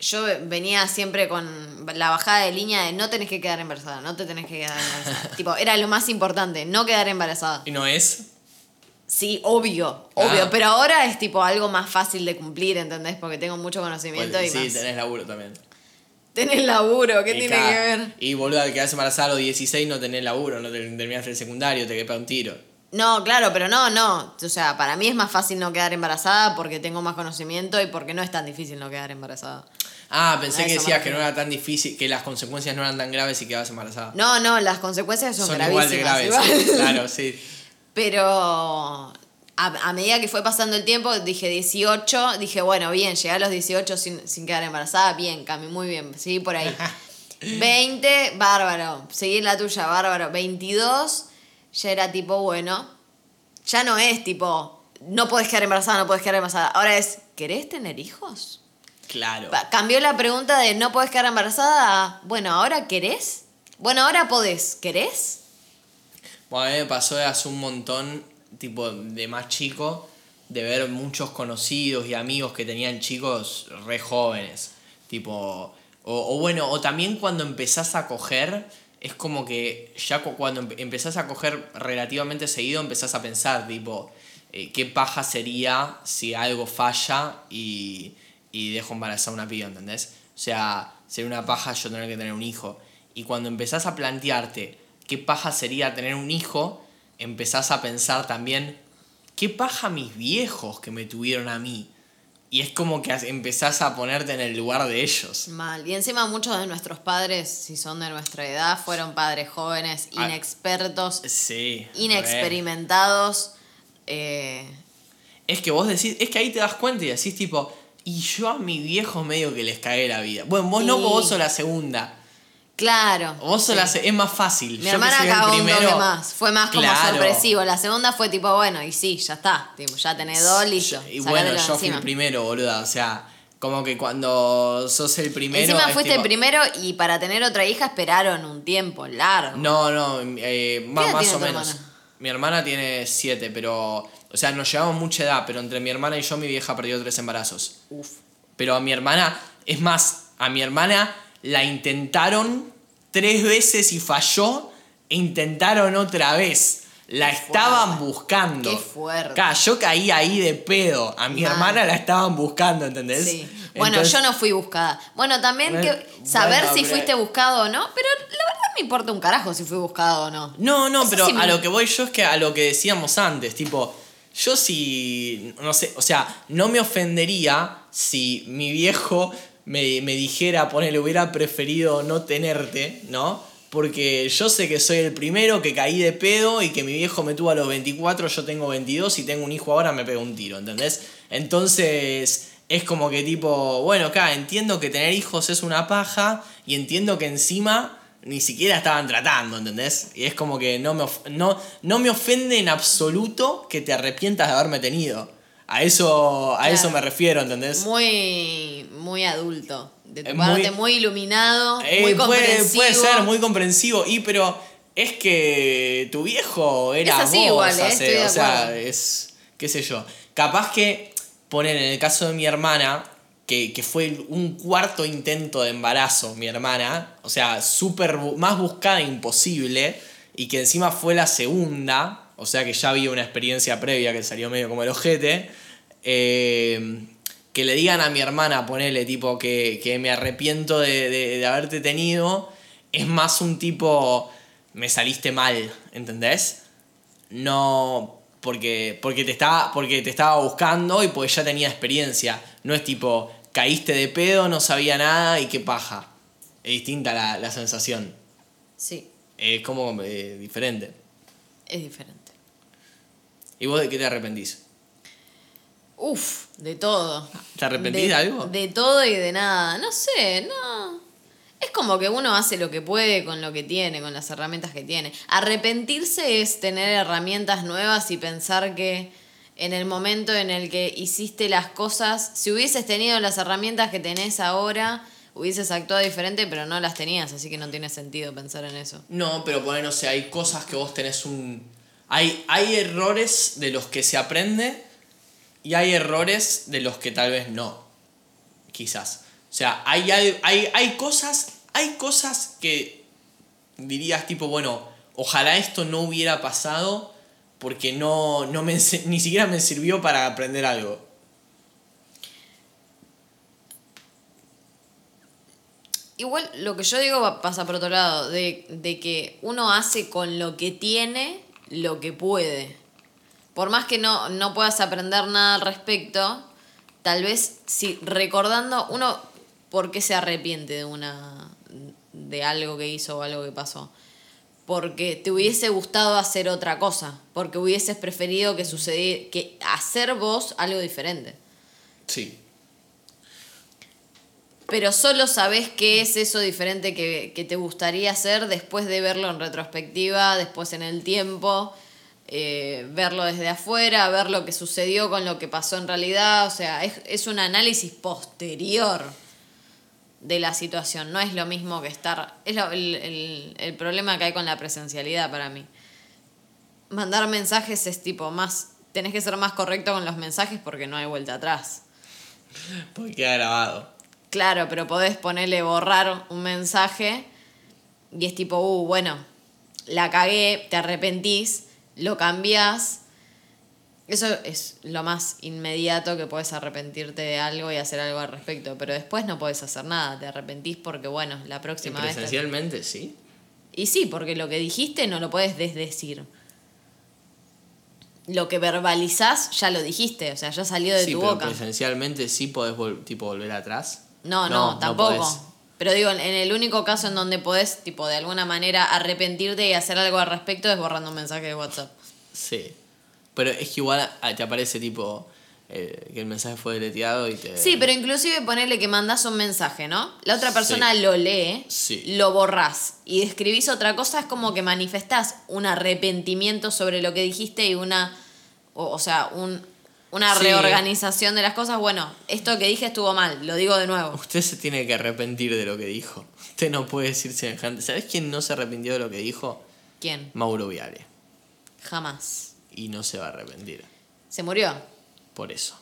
Yo venía siempre con la bajada de línea de no tenés que quedar embarazada, no te tenés que quedar embarazada. tipo, era lo más importante, no quedar embarazada. ¿Y no es? Sí, obvio, Ah. obvio, pero ahora es tipo algo más fácil de cumplir, ¿entendés? Porque tengo mucho conocimiento Bueno, y sí, más. tenés laburo también. Tenés laburo, ¿qué Y tiene que ver? Y boludo, al quedás embarazada a los 16 no tenés laburo, no te- terminaste el secundario, te quepa un tiro. No, claro, pero no, no. O sea, para mí es más fácil no quedar embarazada porque tengo más conocimiento y porque no es tan difícil no quedar embarazada. Ah, pensé que decías que no era tan difícil, que las consecuencias no eran tan graves y quedabas embarazada. No, no, las consecuencias son, Son igual de graves. igual. Claro, sí. Pero a, a medida que fue pasando el tiempo, dije 18, dije, bueno, bien, llegué a los 18 sin, sin quedar embarazada, bien, Cami, muy bien, seguí por ahí. 20, bárbaro, seguí la tuya, bárbaro. 22, ya era tipo, bueno, ya no es tipo, no puedes quedar embarazada, no puedes quedar embarazada. Ahora es, ¿querés tener hijos? Claro. Cambió la pregunta de no puedes quedar embarazada a, bueno, ¿ahora querés? Bueno, ahora podés, ¿querés? Bueno, a mí me pasó hace un montón, tipo, de más chico, de ver muchos conocidos y amigos que tenían chicos re jóvenes. Tipo, o, bueno, o también cuando empezás a coger, es como que ya cu- cuando empe- empezás a coger relativamente seguido, empezás a pensar, tipo, eh, qué paja sería si algo falla y, y dejo embarazada una piba, ¿entendés? O sea, sería una paja yo tener que tener un hijo. Y cuando empezás a plantearte qué paja sería tener un hijo, empezás a pensar también, qué paja mis viejos que me tuvieron a mí. Y es como que empezás a ponerte en el lugar de ellos. Mal. Y encima muchos de nuestros padres, si son de nuestra edad, fueron padres jóvenes, Ah. inexpertos, Sí. inexperimentados. eh, Es que vos decís, es que ahí te das cuenta y decís tipo, y yo a mi viejo medio que les cagué la vida. Bueno, vos no, Sí. vos sos la segunda. Claro. Vos sí. la es más fácil. Mi Yo hermana cagó un primero- toque más. Fue más como Claro. sorpresivo. La segunda fue tipo, bueno, y sí, ya está. Tipo, ya tenés dos, listo. Y bueno, yo fui el primero, boluda. O sea, como que cuando sos el primero. Encima fuiste tipo- el primero y para tener otra hija esperaron un tiempo largo. No, no, eh, más, o menos. hermana? Mi hermana tiene siete, pero. O sea, nos llevamos mucha edad, pero entre mi hermana y yo, mi vieja perdió tres embarazos. Uf. Pero a mi hermana, es más, a mi hermana la intentaron tres veces y falló, e intentaron otra vez. La Qué estaban fuerte. buscando. Qué fuerte. Yo caí ahí de pedo. A mi hermana la estaban buscando, ¿entendés? Sí. Bueno, yo no fui buscada. Bueno, también Bueno, que saber bueno, si pero- fuiste buscado o no, pero la verdad me importa un carajo si fui buscado o no. No, no, Eso pero sí me- a lo que voy yo es que a lo que decíamos antes, tipo, yo si, no sé, o sea, no me ofendería si mi viejo me, me dijera, ponele, hubiera preferido no tenerte, ¿no? Porque yo sé que soy el primero que caí de pedo y que mi viejo me tuvo a los 24, yo tengo 22 y tengo un hijo ahora, me pego un tiro, ¿entendés? Entonces, es como que tipo, bueno, acá entiendo que tener hijos es una paja y entiendo que encima ni siquiera estaban tratando, ¿entendés? Y es como que no me, no, no me ofende en absoluto que te arrepientas de haberme tenido. A eso, a Claro. eso me refiero, ¿entendés? Muy, muy adulto. De tu Eh, parte, muy- muy, iluminado, Eh, muy comprensivo. puede ser muy comprensivo, y pero es que tu viejo era Es así vos, igual, eh, hace- o sea, es, qué sé yo. Capaz que poner en el caso de mi hermana, que, que fue un cuarto intento de embarazo, mi hermana, o sea, súper bu- más buscada imposible, y que encima fue la segunda, o sea que ya había una experiencia previa que salió medio como el ojete, eh, que le digan a mi hermana, ponele tipo que, que me arrepiento de, de- de haberte tenido, es más un tipo, me saliste mal, ¿entendés? No porque, porque, te estaba, porque te estaba buscando y porque ya tenía experiencia. No es tipo, caíste de pedo, no sabía nada y qué paja. Es distinta la, la sensación. Sí, Es como eh, diferente. es diferente. ¿Y vos de qué te arrepentís? Uf, de todo. ¿Te arrepentís de algo? De todo y de nada. No sé, no. Es como que uno hace lo que puede con lo que tiene, con las herramientas que tiene. Arrepentirse es tener herramientas nuevas y pensar que en el momento en el que hiciste las cosas, si hubieses tenido las herramientas que tenés ahora, hubieses actuado diferente, pero no las tenías, así que no tiene sentido pensar en eso. No, pero poner, no sé, hay cosas que vos tenés un... Hay, hay errores de los que se aprende y hay errores de los que tal vez no. Quizás. O sea, hay, hay, hay, hay cosas, hay cosas que dirías tipo, bueno, ojalá esto no hubiera pasado porque no, no me, ni siquiera me sirvió para aprender algo. Igual lo que yo digo pasa por otro lado, de, de que uno hace con lo que tiene lo que puede. Por más que no, no puedas aprender nada al respecto, tal vez si recordando uno por qué se arrepiente de una de algo que hizo o algo que pasó. Porque te hubiese gustado hacer otra cosa, porque hubieses preferido que sucediera que hacer vos algo diferente. Sí. Pero solo sabés qué es eso diferente que, que te gustaría hacer después de verlo en retrospectiva, después en el tiempo, eh, verlo desde afuera, ver lo que sucedió con lo que pasó en realidad. O sea, es, es un análisis posterior de la situación. No es lo mismo que estar... Es el, el- el problema que hay con la presencialidad para mí. Mandar mensajes es tipo más... Tenés que ser más correcto con los mensajes porque no hay vuelta atrás. Porque queda grabado. Claro, pero podés ponerle borrar un mensaje y es tipo, uh, bueno, la cagué, te arrepentís, lo cambiás. Eso es lo más inmediato que puedes arrepentirte de algo y hacer algo al respecto. Pero después no podés hacer nada, te arrepentís porque, bueno, la próxima vez. te- presencialmente, sí. Y sí, porque lo que dijiste no lo puedes desdecir. Lo que verbalizás ya lo dijiste, o sea, ya salió de sí, tu pero boca. presencialmente sí podés vol- tipo, volver atrás. No, no, tampoco. Pero digo, en el único caso en donde podés, tipo, de alguna manera arrepentirte y hacer algo al respecto es borrando un mensaje de WhatsApp. Sí. Pero es que igual ah, te aparece tipo eh, que el mensaje fue deleteado y te... Sí, pero inclusive ponerle que mandás un mensaje, ¿no? La otra persona Sí. lo lee, Sí. lo borrás y escribís otra cosa, es como que manifestás un arrepentimiento sobre lo que dijiste y una, o, o sea, un, una Sí. reorganización de las cosas. Bueno, esto que dije estuvo mal, lo digo de nuevo. Usted se tiene que arrepentir de lo que dijo. Usted no puede decir semejante. ¿Sabes quién no se arrepintió de lo que dijo? ¿Quién? Mauro Viale. Jamás. Y no se va a arrepentir. ¿Se murió? Por eso.